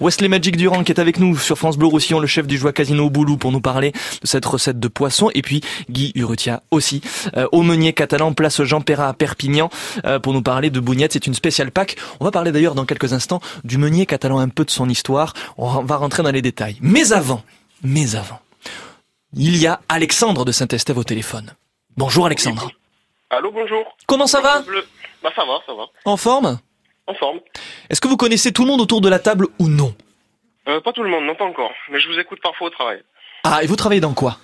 Wesley Magic Durand qui est avec nous sur France Bleu Roussillon, le chef du Joie Casino au Boulou pour nous parler de cette recette de poisson et puis Guy Urrutia aussi euh, au Meunier catalan place Jean Perrat à Perpignan euh, pour nous parler de bougnette, c'est une spéciale Pâques. On va parler d'ailleurs dans quelques instants du Meunier catalan un peu de son histoire, on va rentrer dans les détails. Mais avant, mais avant, il y a Alexandre de Saint-Estève au téléphone. Bonjour Alexandre. Allô, bonjour. Comment ça va? Bah ça va, ça va. En forme? En forme. Est-ce que vous connaissez tout le monde autour de la table ou non Euh, pas tout le monde, non pas encore. Mais je vous écoute parfois au travail. Ah, et vous travaillez dans quoi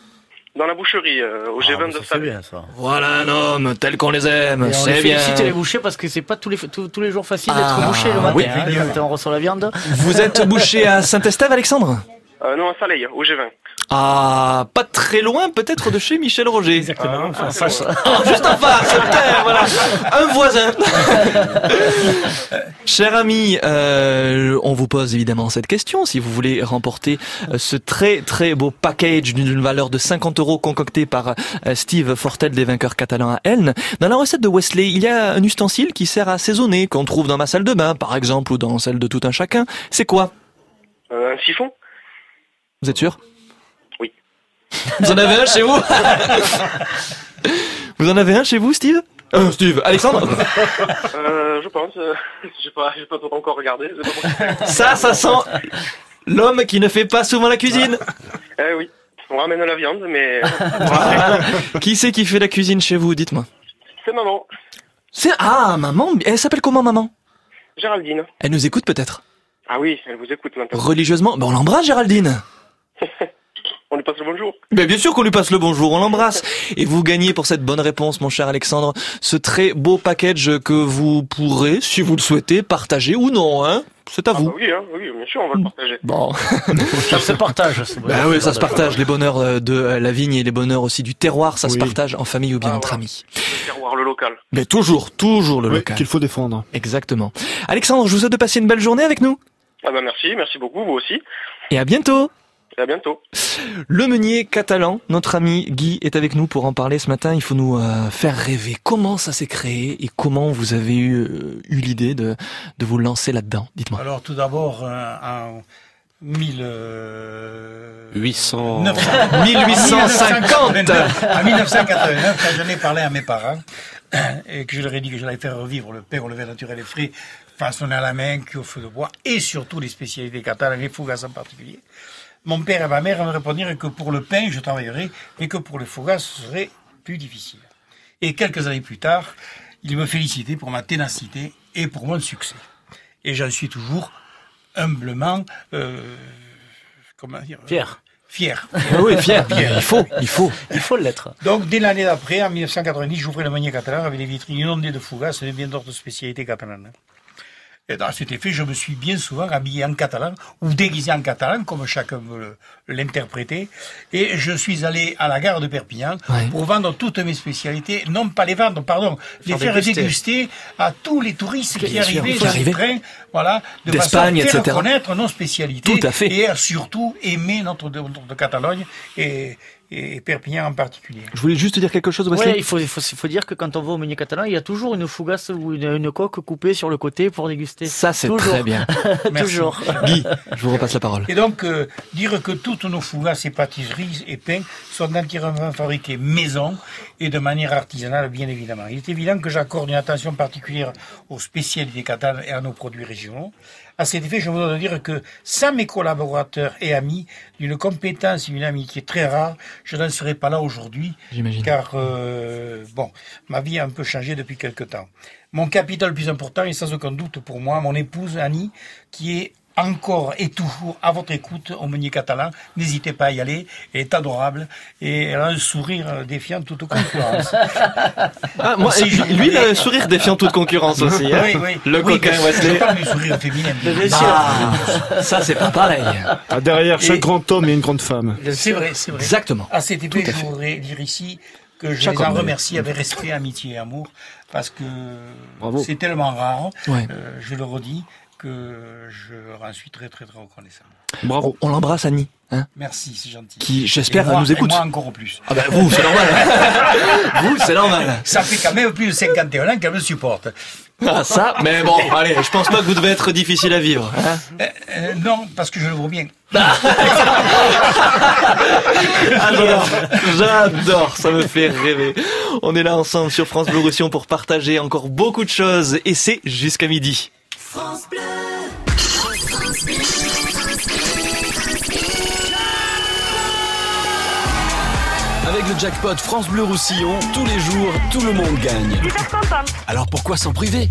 Dans la boucherie, euh, au G20 de Salé. Voilà un homme tel qu'on les aime, c'est bien. félicite les bouchers parce que c'est pas tous les, tous, tous les jours facile Ah, d'être boucher le matin. oui. hein, on reçoit la viande. Vous êtes bouché à Saint-Estève, Alexandre Euh, non, à Salé, au G20. Ah, pas très loin peut-être de chez Michel Roger. Exactement, en face. Ah, juste en face, voilà, un voisin. Cher ami, euh, on vous pose évidemment cette question. Si vous voulez remporter euh, ce très très beau package d'une valeur de 50 euros concocté par euh, Steve Fortel des vainqueurs catalans à Elne, dans la recette de Wesley, il y a un ustensile qui sert à assaisonner, qu'on trouve dans ma salle de bain par exemple, ou dans celle de tout un chacun. C'est quoi? Euh, un siphon Vous êtes sûr? Vous en avez un chez vous Vous en avez un chez vous, Steve euh, Steve, Alexandre euh, Je pense. euh, j'ai pas, pas encore regardé. pas. Ça, ça sent l'homme qui ne fait pas souvent la cuisine. Eh oui. On ramène la viande, mais Voilà. Qui c'est qui fait la cuisine chez vous Dites-moi. c'est maman. C'est ah maman. Elle s'appelle comment maman? Géraldine. Elle nous écoute peut-être? Ah oui, elle vous écoute maintenant. religieusement. Ben on l'embrasse Géraldine. On lui passe le bonjour. Ben bien sûr qu'on lui passe le bonjour, on l'embrasse. Et vous gagnez pour cette bonne réponse, mon cher Alexandre, ce très beau package que vous pourrez, si vous le souhaitez, partager ou non. Hein C'est à vous. Ah oui, hein, oui, bien sûr, on va le partager. Bon. Ça se partage. Bah oui, ça se partage. Les bonheurs euh, de euh, la vigne et les bonheurs aussi du terroir, ça se partage en famille ou bien Ah, entre voilà. amis. Le terroir, le local. Mais toujours, toujours le Oui, local. qu'il faut défendre. Exactement. Alexandre, je vous souhaite de passer une belle journée avec nous. Ah bah merci, merci beaucoup, vous aussi. Et à bientôt. À bientôt. Le meunier catalan, notre ami Guy est avec nous pour en parler ce matin. Il faut nous euh, faire rêver. Comment ça s'est créé et comment vous avez eu, euh, eu l'idée de, de vous lancer là-dedans Dites-moi. Alors tout d'abord, euh, en 1000, 800. 900 1850. 1989, En 1989, quand j'en ai parlé à mes parents, et que je leur ai dit que j'allais faire revivre le pain au levain naturel et frais, façonné à la main, cuit au feu de bois, et surtout les spécialités catalanes, les fougasses en particulier, mon père et ma mère me répondirent que pour le pain, je travaillerais, mais que pour les fougasses, ce serait plus difficile. Et quelques années plus tard, ils me félicitaient pour ma ténacité et pour mon succès. Et j'en suis toujours humblement, euh, comment dire Fier. Fier. Oui, fier. Il faut, il faut. Il faut l'être. Donc, dès l'année d'après, en 1990, j'ouvrais le meunier catalan avec des vitrines inondées de fougasses et bien d'autres spécialités catalanes. Et dans cet effet, je me suis bien souvent habillé en catalan ou déguisé en catalan, comme chacun veut l'interpréter. Et je suis allé à la gare de Perpignan Ouais. pour vendre toutes mes spécialités, non pas les vendre, pardon, les Faire déguster. déguster à tous les touristes qui Bien arrivaient dans le train, voilà, de façon à faire etc. connaître nos spécialités Tout à fait. et surtout aimer notre de Catalogne et, et Perpignan en particulier. Je voulais juste dire quelque chose, Wesley. Ouais, il faut, il, faut, il faut dire que quand on va au meunier catalan, il y a toujours une fougasse ou une, une coque coupée sur le côté pour déguster. Ça, c'est Toujours. très bien. Merci. toujours. Guy, je vous repasse la parole. Et donc, euh, dire que toutes nos fougasses et pâtisseries et pains sont entièrement fabriqués maison et de manière artisanale, bien évidemment. Il est évident que j'accorde une attention particulière aux spécialités catalanes et à nos produits régionaux. À cet effet, je voudrais dire que sans mes collaborateurs et amis, d'une compétence et d'une amitié très rare, je n'en serais pas là aujourd'hui. J'imagine. Car, euh, bon, ma vie a un peu changé depuis quelque temps. Mon capital le plus important est sans aucun doute pour moi mon épouse Annie, qui est encore et toujours à votre écoute au Meunier Catalan. N'hésitez pas à y aller. Elle est adorable et elle a un sourire défiant toute concurrence. Ah, moi, Aussi, je- lui, il a un sourire défiant toute concurrence aussi. hein. Oui, oui. Le Oui, coquin mais Wesley. Parle du sourire féminin. Ah, ça, c'est pas pareil. Ah, derrière chaque Et- grand homme, il y a une grande femme. C'est vrai, c'est vrai. Exactement. À cet Tout effet, je voudrais dire ici que je Chaque les en homme, remercie avec respect, amitié et amour, parce que Bravo. c'est tellement rare, Ouais. euh, je le redis, que je leur en suis très très très reconnaissant. Bravo. On l'embrasse, Annie. Hein Merci, c'est gentil. qui, j'espère, nous écoute. Et moi encore plus. Ah ben vous, c'est normal. vous, c'est normal. Ça fait quand même plus de 51 ans qu'elle me supporte. Ah, ça, mais bon, allez, je pense pas que vous devez être difficile à vivre. hein. Euh, euh, non, parce que je le vois bien. Ah, j'adore, j'adore, ça me fait rêver. On est là ensemble sur France Bleu Roussillon pour partager encore beaucoup de choses et c'est jusqu'à midi. France Bleu. Avec le jackpot France Bleu Roussillon, tous les jours, tout le monde gagne. Alors pourquoi s'en priver?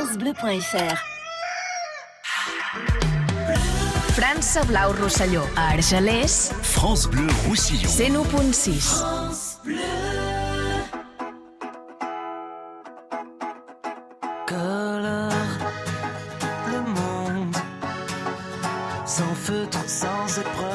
francebleu.fr. França Blau Rosselló, a Argelers, France Bleu Roussillon. 101.6. colore le monde sans feutre, sans épreuve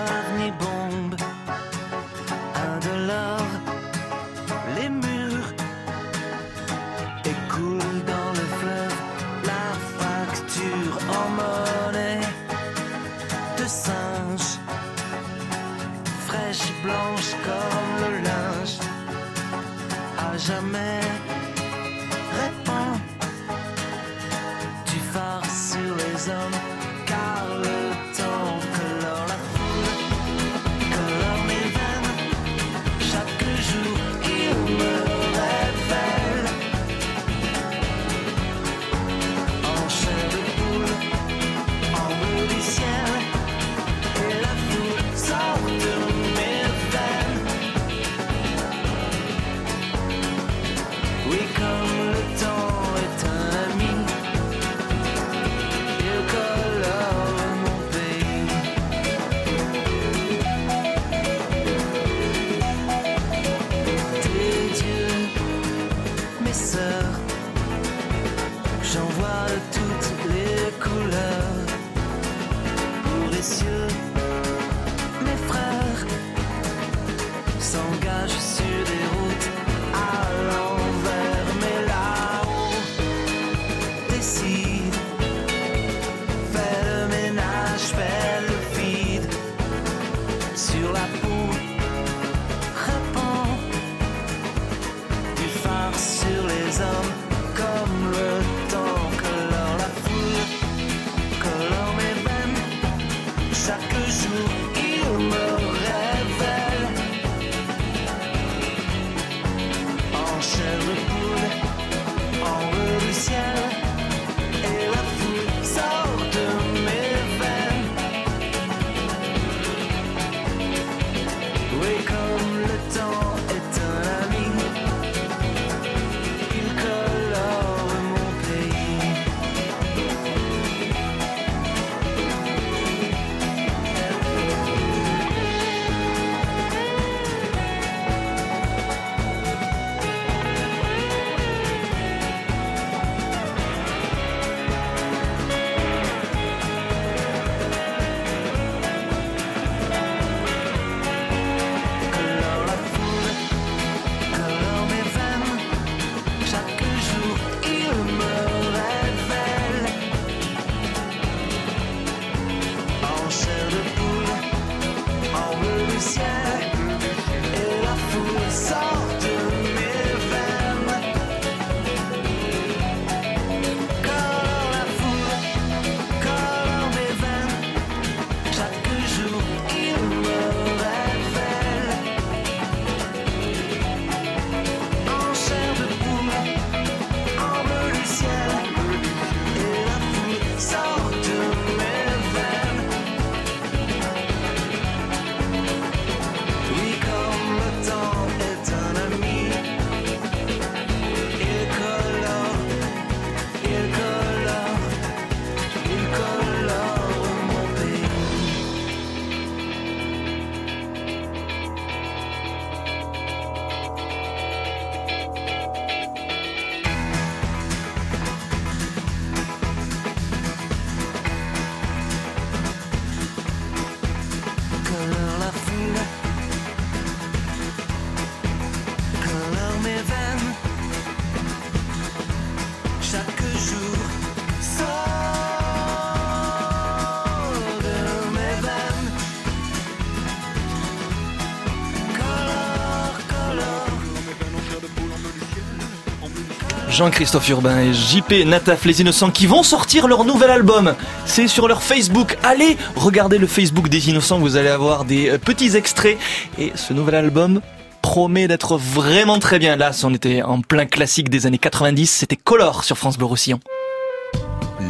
Jean-Christophe Urbain et JP Nataf Les Innocents qui vont sortir leur nouvel album. C'est sur leur Facebook. Allez regarder le Facebook des Innocents, vous allez avoir des euh, petits extraits. Et ce nouvel album promet d'être vraiment très bien. Là, on était en plein classique des années 90, c'était Color sur France Bleu Roussillon.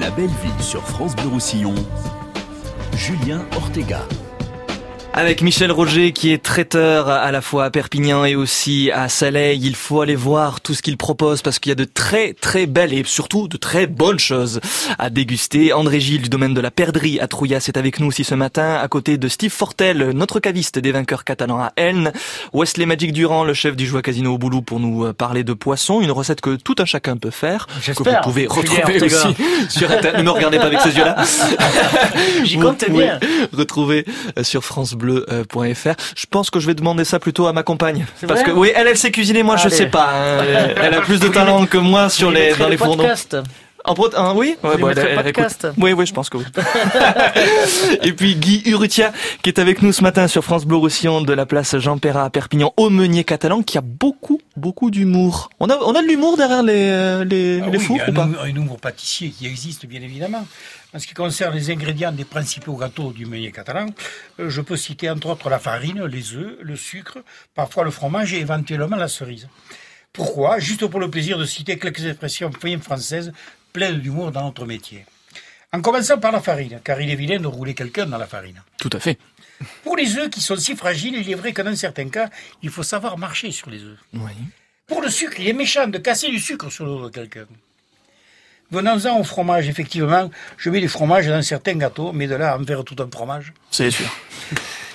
La belle ville sur France Bleu Roussillon. Julien Ortega. Avec Michel Roger qui est traiteur à la fois à Perpignan et aussi à Saleil, il faut aller voir tout ce qu'il propose parce qu'il y a de très très belles et surtout de très bonnes choses à déguster. André Gilles du domaine de la perdrix à Trouillas est avec nous aussi ce matin, à côté de Steve Fortel, notre caviste des vainqueurs catalans à Elne, Wesley Magic Durand, le chef du Joie Casino au Boulou pour nous parler de poisson, une recette que tout un chacun peut faire, que vous pouvez retrouver aussi sur Internet. Ne me regardez pas avec ces yeux-là. J'y pouvez bien. retrouver euh, sur francebleu.fr. Je pense que je vais demander ça plutôt à ma compagne. Parce que oui, elle, elle sait cuisiner, moi je Allez. sais pas. hein. Elle a plus de talent que moi sur les, dans les le fourneaux. En pro- hein, oui, bon, elle- podcast. Oui, oui, je pense que oui. Et puis Guy Urrutia, qui est avec nous ce matin sur France Bleu Roussillon de la place Jean Perrat à Perpignan, au Meunier catalan, qui a beaucoup, beaucoup d'humour. On a, on a de l'humour derrière les, euh, les, Ah les oui, fours il y a ou pas humour- un humour pâtissier qui existe bien évidemment. En ce qui concerne les ingrédients des principaux gâteaux du meunier catalan, euh, je peux citer entre autres la farine, les œufs, le sucre, parfois le fromage et éventuellement la cerise. Pourquoi? Juste pour le plaisir de citer quelques expressions françaises pleines d'humour dans notre métier. En commençant par la farine, car il est vilain de rouler quelqu'un dans la farine. Tout à fait. Pour les œufs qui sont si fragiles, il est vrai que dans certains cas, il faut savoir marcher sur les œufs. Oui. Pour le sucre, il est méchant de casser du sucre sur le dos de quelqu'un. Venons-en au fromage, effectivement, je mets du fromage dans certains gâteaux, mais de là à en faire tout un fromage. C'est sûr.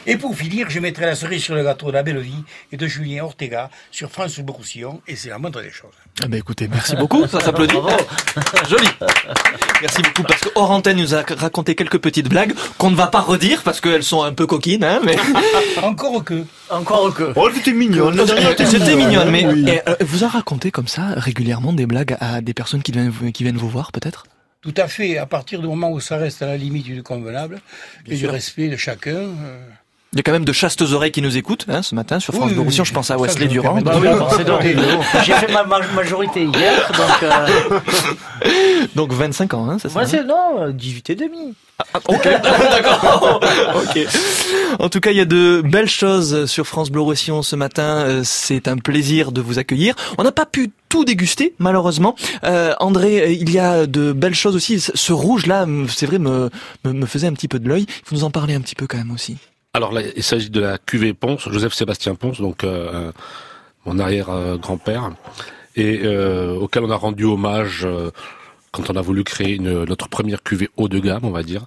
Et pour finir, je mettrai la cerise sur le gâteau de la belle vie et de Julien Ortega sur France Bleu Roussillon, et c'est la moindre des choses. Ah ben écoutez, merci beaucoup, ça s'applaudit. Joli. Merci beaucoup parce que hors antenne nous a raconté quelques petites blagues qu'on ne va pas redire parce qu'elles sont un peu coquines, hein, mais Encore que. Encore que. Oh, c'était mignon. c'était mignonne, mignonne. Mais oui. et, euh, vous a raconté comme ça régulièrement des blagues à des personnes qui viennent vous- qui viennent vous voir peut-être? Tout à fait, à partir du moment où ça reste à la limite du convenable et du respect de chacun. euh, Il y a quand même de chastes oreilles qui nous écoutent hein, ce matin sur France Oui, Bleu oui. Je pense à Wesley Durand. Bah oui, doré. J'ai fait ma, ma- majorité hier, donc. Euh, Donc 25 ans, hein, ça moi, hein c'est non, euh, 18 et demi. Ok, d'accord. ok. En tout cas, il y a de belles choses sur France Bleu Roussillon ce matin. Euh, C'est un plaisir de vous accueillir. On n'a pas pu tout déguster, malheureusement. Euh, André, euh, il y a de belles choses aussi. Ce rouge-là, m- c'est vrai, me, me, me faisait un petit peu de l'œil. Il faut nous en parler un petit peu quand même aussi. Alors là, il s'agit de la cuvée Ponce, Joseph Sébastien Ponce, donc euh, mon arrière-grand-père, et euh, auquel on a rendu hommage euh, quand on a voulu créer une- notre première cuvée haut de gamme, on va dire.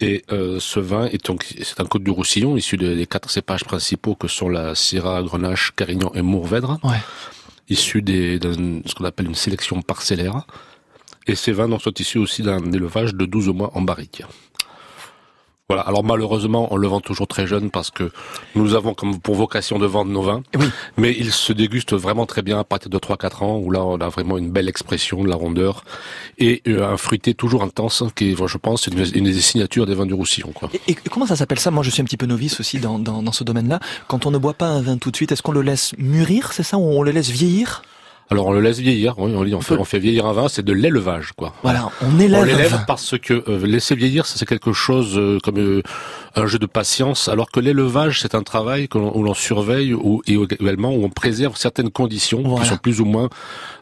Et euh, ce vin est donc c'est un Côte du Roussillon, issu des des quatre cépages principaux que sont la Syrah, Grenache, Carignan et Mourvèdre, Ouais. issus des, d'un- ce qu'on appelle une sélection parcellaire. Et ces vins sont issus aussi d'un élevage de 12 mois en barrique. Voilà. Alors malheureusement, on le vend toujours très jeune parce que nous avons comme pour vocation de vendre nos vins. Oui. Mais il se déguste vraiment très bien à partir de 3-4 ans où là on a vraiment une belle expression de la rondeur et euh, un fruité toujours intense qui est, je pense, une, une des signatures des vins du Roussillon. Quoi. Et, et comment ça s'appelle ça? Moi, je suis un petit peu novice aussi dans, dans, dans ce domaine-là. Quand on ne boit pas un vin tout de suite, est-ce qu'on le laisse mûrir, c'est ça, ou on le laisse vieillir? Alors on le laisse vieillir. Oui, on, dit, on, fait, on fait vieillir un vin, c'est de l'élevage, quoi. Voilà, on élève On l'élève parce que euh, laisser vieillir, ça, c'est quelque chose euh, comme euh, un jeu de patience, alors que l'élevage, c'est un travail que l'on- où l'on surveille ou, et également où on préserve certaines conditions Voilà. qui sont plus ou moins,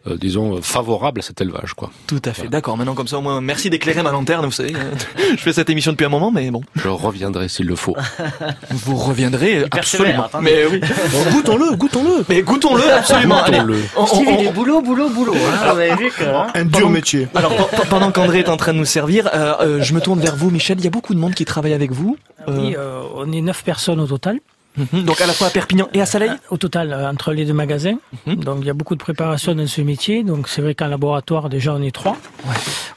euh, disons, euh, favorables à cet élevage, quoi. Tout à fait, d'accord. Maintenant, comme ça, au moins, merci d'éclairer ma lanterne. Vous savez, euh, je fais cette émission depuis un moment, mais bon, Je reviendrai s'il le faut. vous reviendrez absolument. attendez. Mais oui, goûtons-le, goûtons-le. mais goûtons-le absolument. Goûtons-le. Boulot, boulot, boulot. Hein, vous avez vu que. hein. Un dur métier. Alors, pe- pe- pendant qu'André est en train de nous servir, euh, euh, je me tourne vers vous, Michel. Il y a beaucoup de monde qui travaille avec vous. Euh, Oui, euh, on est neuf personnes au total. mhm, donc à la fois à Perpignan et à Saleil. Au total, entre les deux magasins. Mhm. Donc, il y a beaucoup de préparation dans ce métier. Donc, c'est vrai qu'en laboratoire, déjà, on est trois.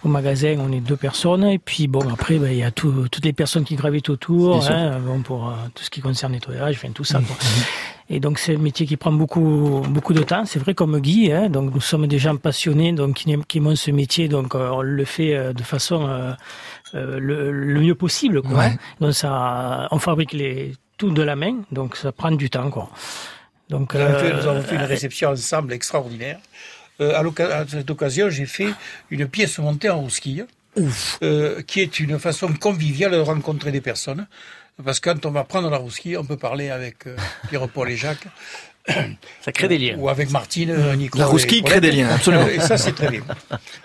Au magasin, on est deux personnes. Et puis, bon, après, ben, il y a tout- toutes les personnes qui gravitent autour, hein, bon, pour euh, tout ce qui concerne nettoyage, enfin, tout ça. quoi. Et donc, c'est un métier qui prend beaucoup, beaucoup de temps. C'est vrai, comme Guy, hein, donc, nous sommes des gens passionnés, donc, qui, qui aiment ce métier. Donc, euh, on le fait euh, de façon euh, euh, le, le mieux possible, quoi. Ouais. Donc, ça, on fabrique les, tout de la main. Donc, ça prend du temps, quoi. Donc, Nous avons fait- nous avons fait une réception ensemble extraordinaire. à, à cette occasion, j'ai fait une pièce montée en rouski, euh, qui est une façon conviviale de rencontrer des personnes. Parce que quand on va prendre la rouski, on peut parler avec euh, Pierre-Paul et Jacques. Ça crée des liens. Ou avec Martine, euh, Nicolas. La rouski crée des liens, absolument. Et ça, c'est très bien.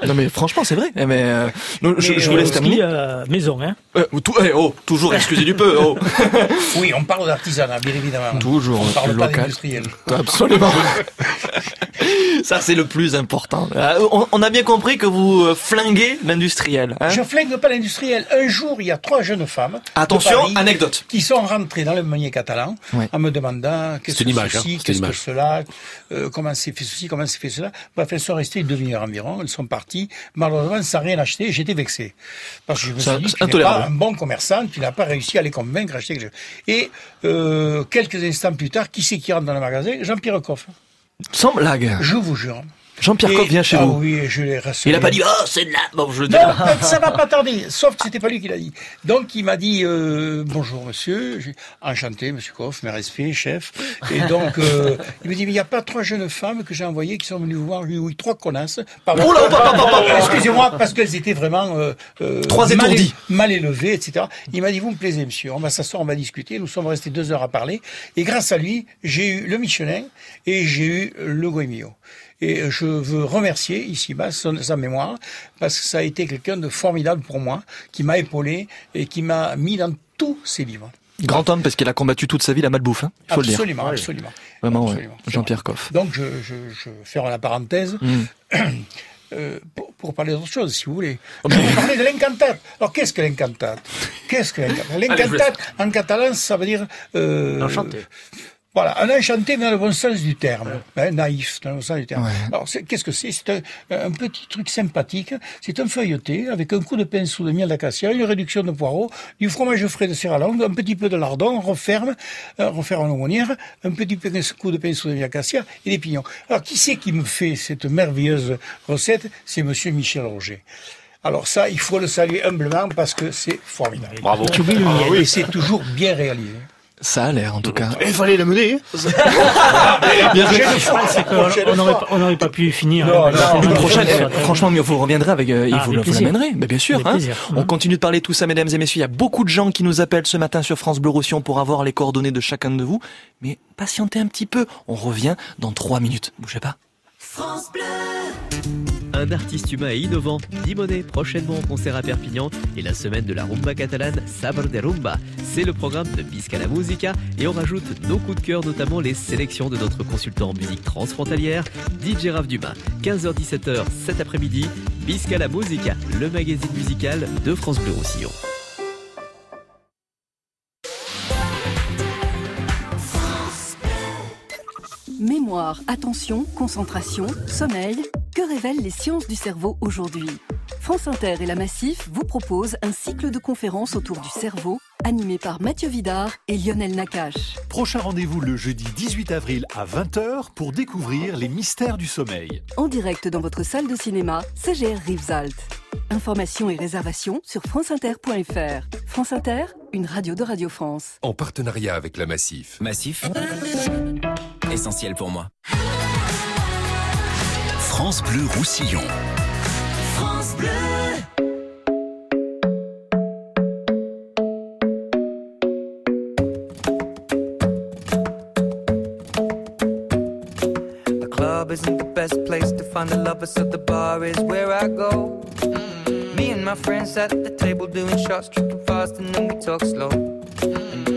Non mais franchement c'est vrai. Eh, Mais, euh, non, je, Mais, je vous laisse terminer. euh, maison, hein. Euh, tout- eh, oh, toujours excusez du peu. Oh. Oui, on parle d'artisanat, bien évidemment. Toujours On parle pas local. d'industriel. Absolument. Ça c'est le plus important. Euh, On, on a bien compris que vous flinguez l'industriel. hein. Je flingue pas l'industriel. Un jour, il y a trois jeunes femmes. de Attention, Paris anecdote. Qui sont rentrées dans le meunier catalan en me demandant qu'est-ce C'est que une image, hein, ceci, c'est qu'est-ce une que image. cela, euh, comment s'est fait ceci, comment s'est fait cela? Bref, elles sont restées une demi-heure environ. Elles sont parties. Malheureusement, sans rien acheter. J'étais vexé. Parce que je me Ça- suis dit, tu n'es pas un bon commerçant, tu n'as pas réussi à les convaincre à acheter quelque chose. Et euh, quelques instants plus tard, qui c'est qui rentre dans le magasin? Jean-Pierre Coff. Sans blague. Je vous jure. Jean-Pierre Coff vient chez ah vous. oui, je l'ai rassuré. Il a pas dit oh c'est de la. Bon je le dis. Non, ça va pas tarder. Sauf que c'était pas lui qui l'a dit. Donc il m'a dit euh, bonjour monsieur, J'ai- enchanté monsieur Koff, mes respects, chef. Et donc euh, il me dit mais il n'y a pas trois jeunes femmes que j'ai envoyées qui sont venues vous voir. Oui, trois connasses. Pardon. Oh là. Excusez-moi parce qu'elles étaient vraiment euh, euh, Trois mal, mal élevées, etc. Il m'a dit vous me plaisez monsieur, on va s'asseoir, on va discuter. Nous sommes restés deux heures à parler et grâce à lui j'ai eu le Michelin et j'ai eu le Goemio. Et je veux remercier ici bas son- sa mémoire parce que ça a été quelqu'un de formidable pour moi, qui m'a épaulé et qui m'a mis dans tous ses livres. Grand homme parce qu'il a combattu toute sa vie la malbouffe. Hein. Il faut absolument, le dire. absolument. Vraiment ouais. Jean-Pierre Coff. Donc je, je, je ferme la parenthèse. Mm. Euh, pour, pour parler d'autre chose, si vous voulez. Oh, va parler de l'incantate. Alors, qu'est-ce que l'incantate? Qu'est-ce que l'incantate? L'incantate, en catalan, ça veut dire... Euh, Enchanté. Voilà, un enchanté dans le bon sens du terme, hein, naïf dans le bon sens du terme. Alors, qu'est-ce que c'est? C'est un, un petit truc sympathique. C'est un feuilleté avec un coup de pinceau de miel d'acacia, une réduction de poireaux, du fromage frais de Serralangue, un petit peu de lardon, on referme, euh, referme en aumônière, un petit coup de pinceau de miel d'acacia et des pignons. Alors, qui c'est qui me fait cette merveilleuse recette? C'est Monsieur Michel Roger. Alors ça, il faut le saluer humblement parce que c'est formidable. Bravo. Tu oublies le Ah miel. oui, c'est toujours bien réalisé. Ça a l'air en tout cas. Il fallait la mener. Bien joué. On n'aurait pas, on pas pu finir. Non, non, Une prochaine, franchement, mais vous reviendrez avec, euh, Ah, vous, le- vous l'amènerez, mais bien sûr. Hein. On continue de parler tout ça, mesdames et messieurs. Il y a beaucoup de gens qui nous appellent ce matin sur France Bleu Roussillon pour avoir les coordonnées de chacun de vous. Mais patientez un petit peu. On revient dans trois minutes. Bougez pas. France Bleu. Un artiste humain et innovant, Dimonet, prochainement en concert à Perpignan, et la semaine de la rumba catalane Sabre de Rumba. C'est le programme de Bisca la Musica, et on rajoute nos coups de cœur, notamment les sélections de notre consultant en musique transfrontalière, DJ Rav Dumas. 15h-17h cet après-midi, Bisca la Musica, le magazine musical de France Bleu Roussillon. Mémoire, attention, concentration, sommeil, que révèlent les sciences du cerveau aujourd'hui? France Inter et la Massif vous proposent un cycle de conférences autour du cerveau, animé par Mathieu Vidard et Lionel Nakache. Prochain rendez-vous le jeudi 18 avril à 20h pour découvrir les mystères du sommeil. En direct dans votre salle de cinéma, CGR Rivesaltes. Informations et réservations sur franceinter.fr. France Inter, une radio de Radio France. En partenariat avec la Massif. Massif, essentiel pour moi. France Bleu Roussillon. France Bleu. The club isn't the best place to find a lover, so the bar is where I go. Me and my friends at the table doing shots, tripping fast, and then we talk slow.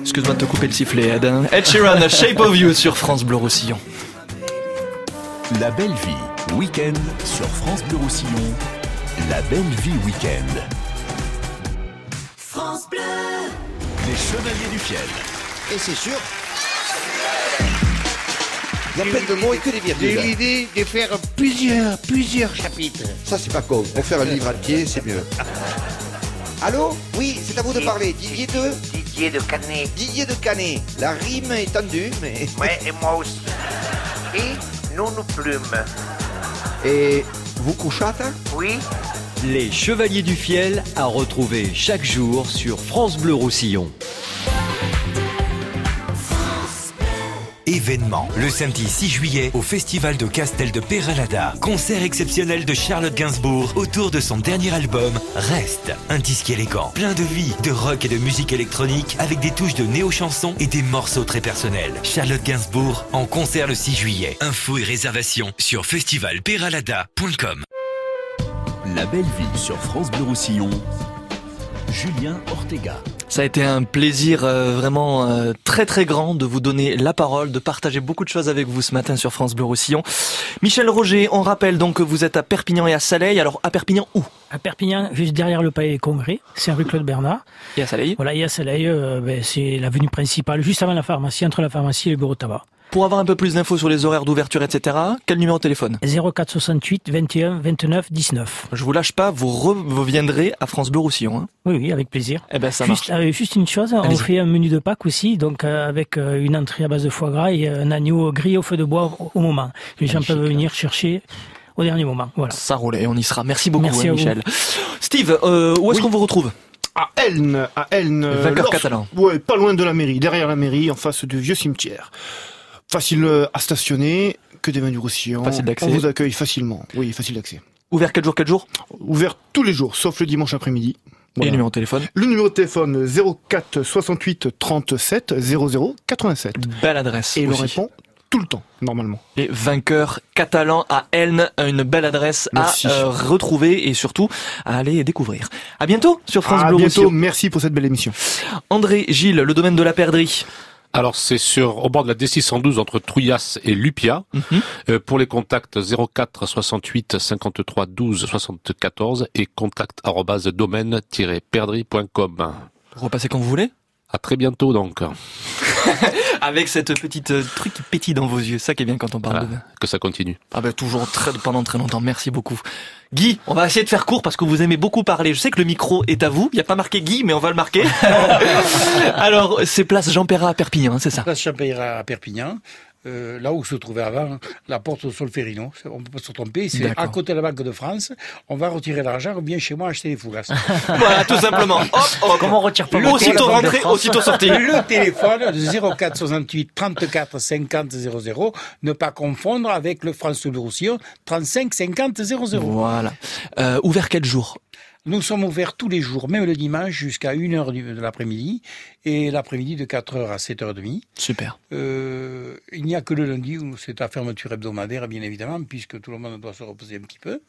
Excuse-moi de te couper le sifflet, Ed. hein. Ed Sheeran, Shape of You sur France Bleu Roussillon. La belle vie, week-end sur France Bleu Roussillon. La belle vie week-end. France Bleu. Les Chevaliers du Fiel. Et c'est sûr. Il y a plein de mots et que des J'ai eu virgules. l'idée de faire plusieurs, plusieurs chapitres. Ça, c'est pas con. Pour faire un livre entier, c'est mieux. Allô? Oui, c'est à vous de parler. Didier de? Didier de Canet. Didier de Canet. La rime est tendue, mais. Ouais, et moi aussi. Et nous nous plumes. Et vous couchâtes Oui, Les Chevaliers du Fiel à retrouver chaque jour sur France Bleu Roussillon. Le samedi 6 juillet au Festival de Castel de Peralada. Concert exceptionnel de Charlotte Gainsbourg autour de son dernier album Reste. Un disque élégant, plein de vie, de rock et de musique électronique avec des touches de néo-chansons et des morceaux très personnels. Charlotte Gainsbourg en concert le 6 juillet. Infos et réservations sur festivalperalada.com. La belle vie sur France Bleu Roussillon. Julien Ortega. Ça a été un plaisir euh, vraiment euh, très très grand de vous donner la parole, de partager beaucoup de choses avec vous ce matin sur France Bleu Roussillon. Michel Roger, on rappelle donc que vous êtes à Perpignan et à Saleil. Alors à Perpignan où? À Perpignan, juste derrière le palais des congrès, c'est rue Claude Bernard. Et à Saleil Voilà, et à Saleil, euh, ben, c'est l'avenue principale, juste avant la pharmacie, entre la pharmacie et le bureau de tabac. Pour avoir un peu plus d'infos sur les horaires d'ouverture, etc., quel numéro de téléphone? 04 68 21 29 19. Je vous lâche pas, vous reviendrez à France Bleu Roussillon. Hein Oui, oui, avec plaisir. Eh ben ça juste, marche. euh, juste une chose, on fait un menu de Pâques aussi, donc euh, avec euh, une entrée à base de foie gras et un agneau grillé au feu de bois au, au moment. Les gens peuvent venir chercher au dernier moment. Voilà. Ça roule et on y sera. Merci beaucoup, Merci hein. Michel. Steve, euh, où est-ce qu'on vous retrouve? À Elne, à Elne. Vainqueur catalan. Ouais, pas loin de la mairie, derrière la mairie, en face du vieux cimetière. Facile euh, à stationner, que des vins du Roussillon. Facile d'accès. On vous accueille facilement. Oui, facile d'accès. Ouvert 4 jours, 4 jours? Ouvert tous les jours, sauf le dimanche après-midi. Et le numéro de téléphone? Le numéro de téléphone 04 68 37 00 87. Belle adresse. Et il aussi. répond tout le temps, normalement. Les vainqueurs catalans à Elne, une belle adresse Merci. à euh, retrouver et surtout à aller découvrir. À bientôt sur France À Bleu bientôt, Roussillon. merci pour cette belle émission. André, Gilles, le domaine de la perdrix. Alors c'est sur au bord de la D612 entre Trouillas et Lupia. Euh, pour les contacts 04 68 53 12 74 et contact arobase domaine-perdrix.com. Repassez quand vous voulez. À très bientôt donc. Avec cette petite euh, truc qui pétille dans vos yeux, ça qui est bien quand on parle Voilà, de vin. que ça continue. Ah ben toujours très, pendant très longtemps, merci beaucoup. Guy, on va essayer de faire court parce que vous aimez beaucoup parler. Je sais que le micro est à vous, il n'y a pas marqué Guy, mais on va le marquer. Alors, c'est place Jean Perrat à Perpignan, hein, c'est ça? Place Champéira à Perpignan, euh, là où se trouvait avant la porte au Solferino. On ne peut pas se tromper, c'est à côté de la Banque de France. On va retirer l'argent ou bien chez moi acheter des fougasses. Voilà, tout simplement. Hop, hop. Comment on retire pas Le Aussitôt téléphone de rentré, aussitôt sorti. Le téléphone de 04 68 34 50 00. Ne pas confondre avec le France Roussillon 35 50 00. Voilà. Euh, ouvert quel jour? Nous sommes ouverts tous les jours, même le dimanche, jusqu'à 1h de l'après-midi, et l'après-midi de 4h à 7h30. Super. Euh, il n'y a que le lundi où c'est à fermeture hebdomadaire, bien évidemment, puisque tout le monde doit se reposer un petit peu.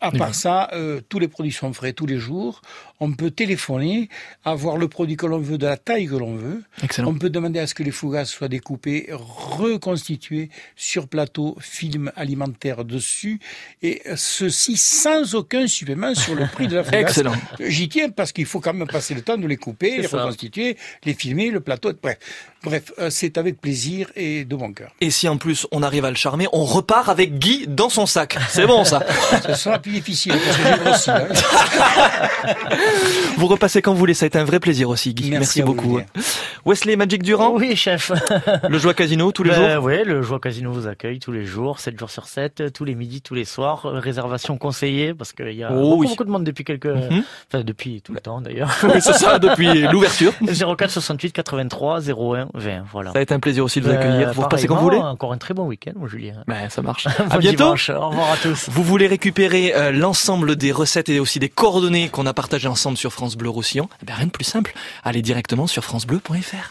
À part ça, euh, tous les produits sont frais tous les jours. On peut téléphoner, avoir le produit que l'on veut, de la taille que l'on veut. Excellent. On peut demander à ce que les fougasses soient découpées, reconstituées sur plateau, film alimentaire dessus, et ceci sans aucun supplément sur le prix de la fougasse. Excellent. J'y tiens parce qu'il faut quand même passer le temps de les couper, les ça. reconstituer, les filmer, le plateau, bref. Bref, euh, c'est avec plaisir et de bon cœur. Et si en plus on arrive à le charmer, on repart avec Guy dans son sac. C'est bon ça. Ce sera plus difficile parce que j'ai grossi. hein. Vous repassez quand vous voulez, ça a été un vrai plaisir aussi Guy. Merci beaucoup. Wesley Magic Durand Oui, chef. Le Joie Casino tous les Ben jours Oui, le Joie Casino vous accueille tous les jours, 7 jours sur 7, tous les midis, tous les soirs. Réservation conseillée parce qu'il y a Oh beaucoup, oui. beaucoup de monde depuis quelques, Mhm. enfin depuis tout le temps d'ailleurs. Oui, c'est ça, depuis l'ouverture. 04 68 83 01 20, voilà. Ça a été un plaisir aussi de vous Ben, accueillir. Vous repassez quand vous voulez Encore un très bon week-end, mon Julien. Ben, ça marche. Bon à bientôt. dimanche. Au revoir à tous. Vous voulez récupérer euh, l'ensemble des recettes et aussi des coordonnées qu'on a partagées ensemble sur France Bleu Roussillon? Eh ben, Rien de plus simple. Allez directement sur francebleu.fr.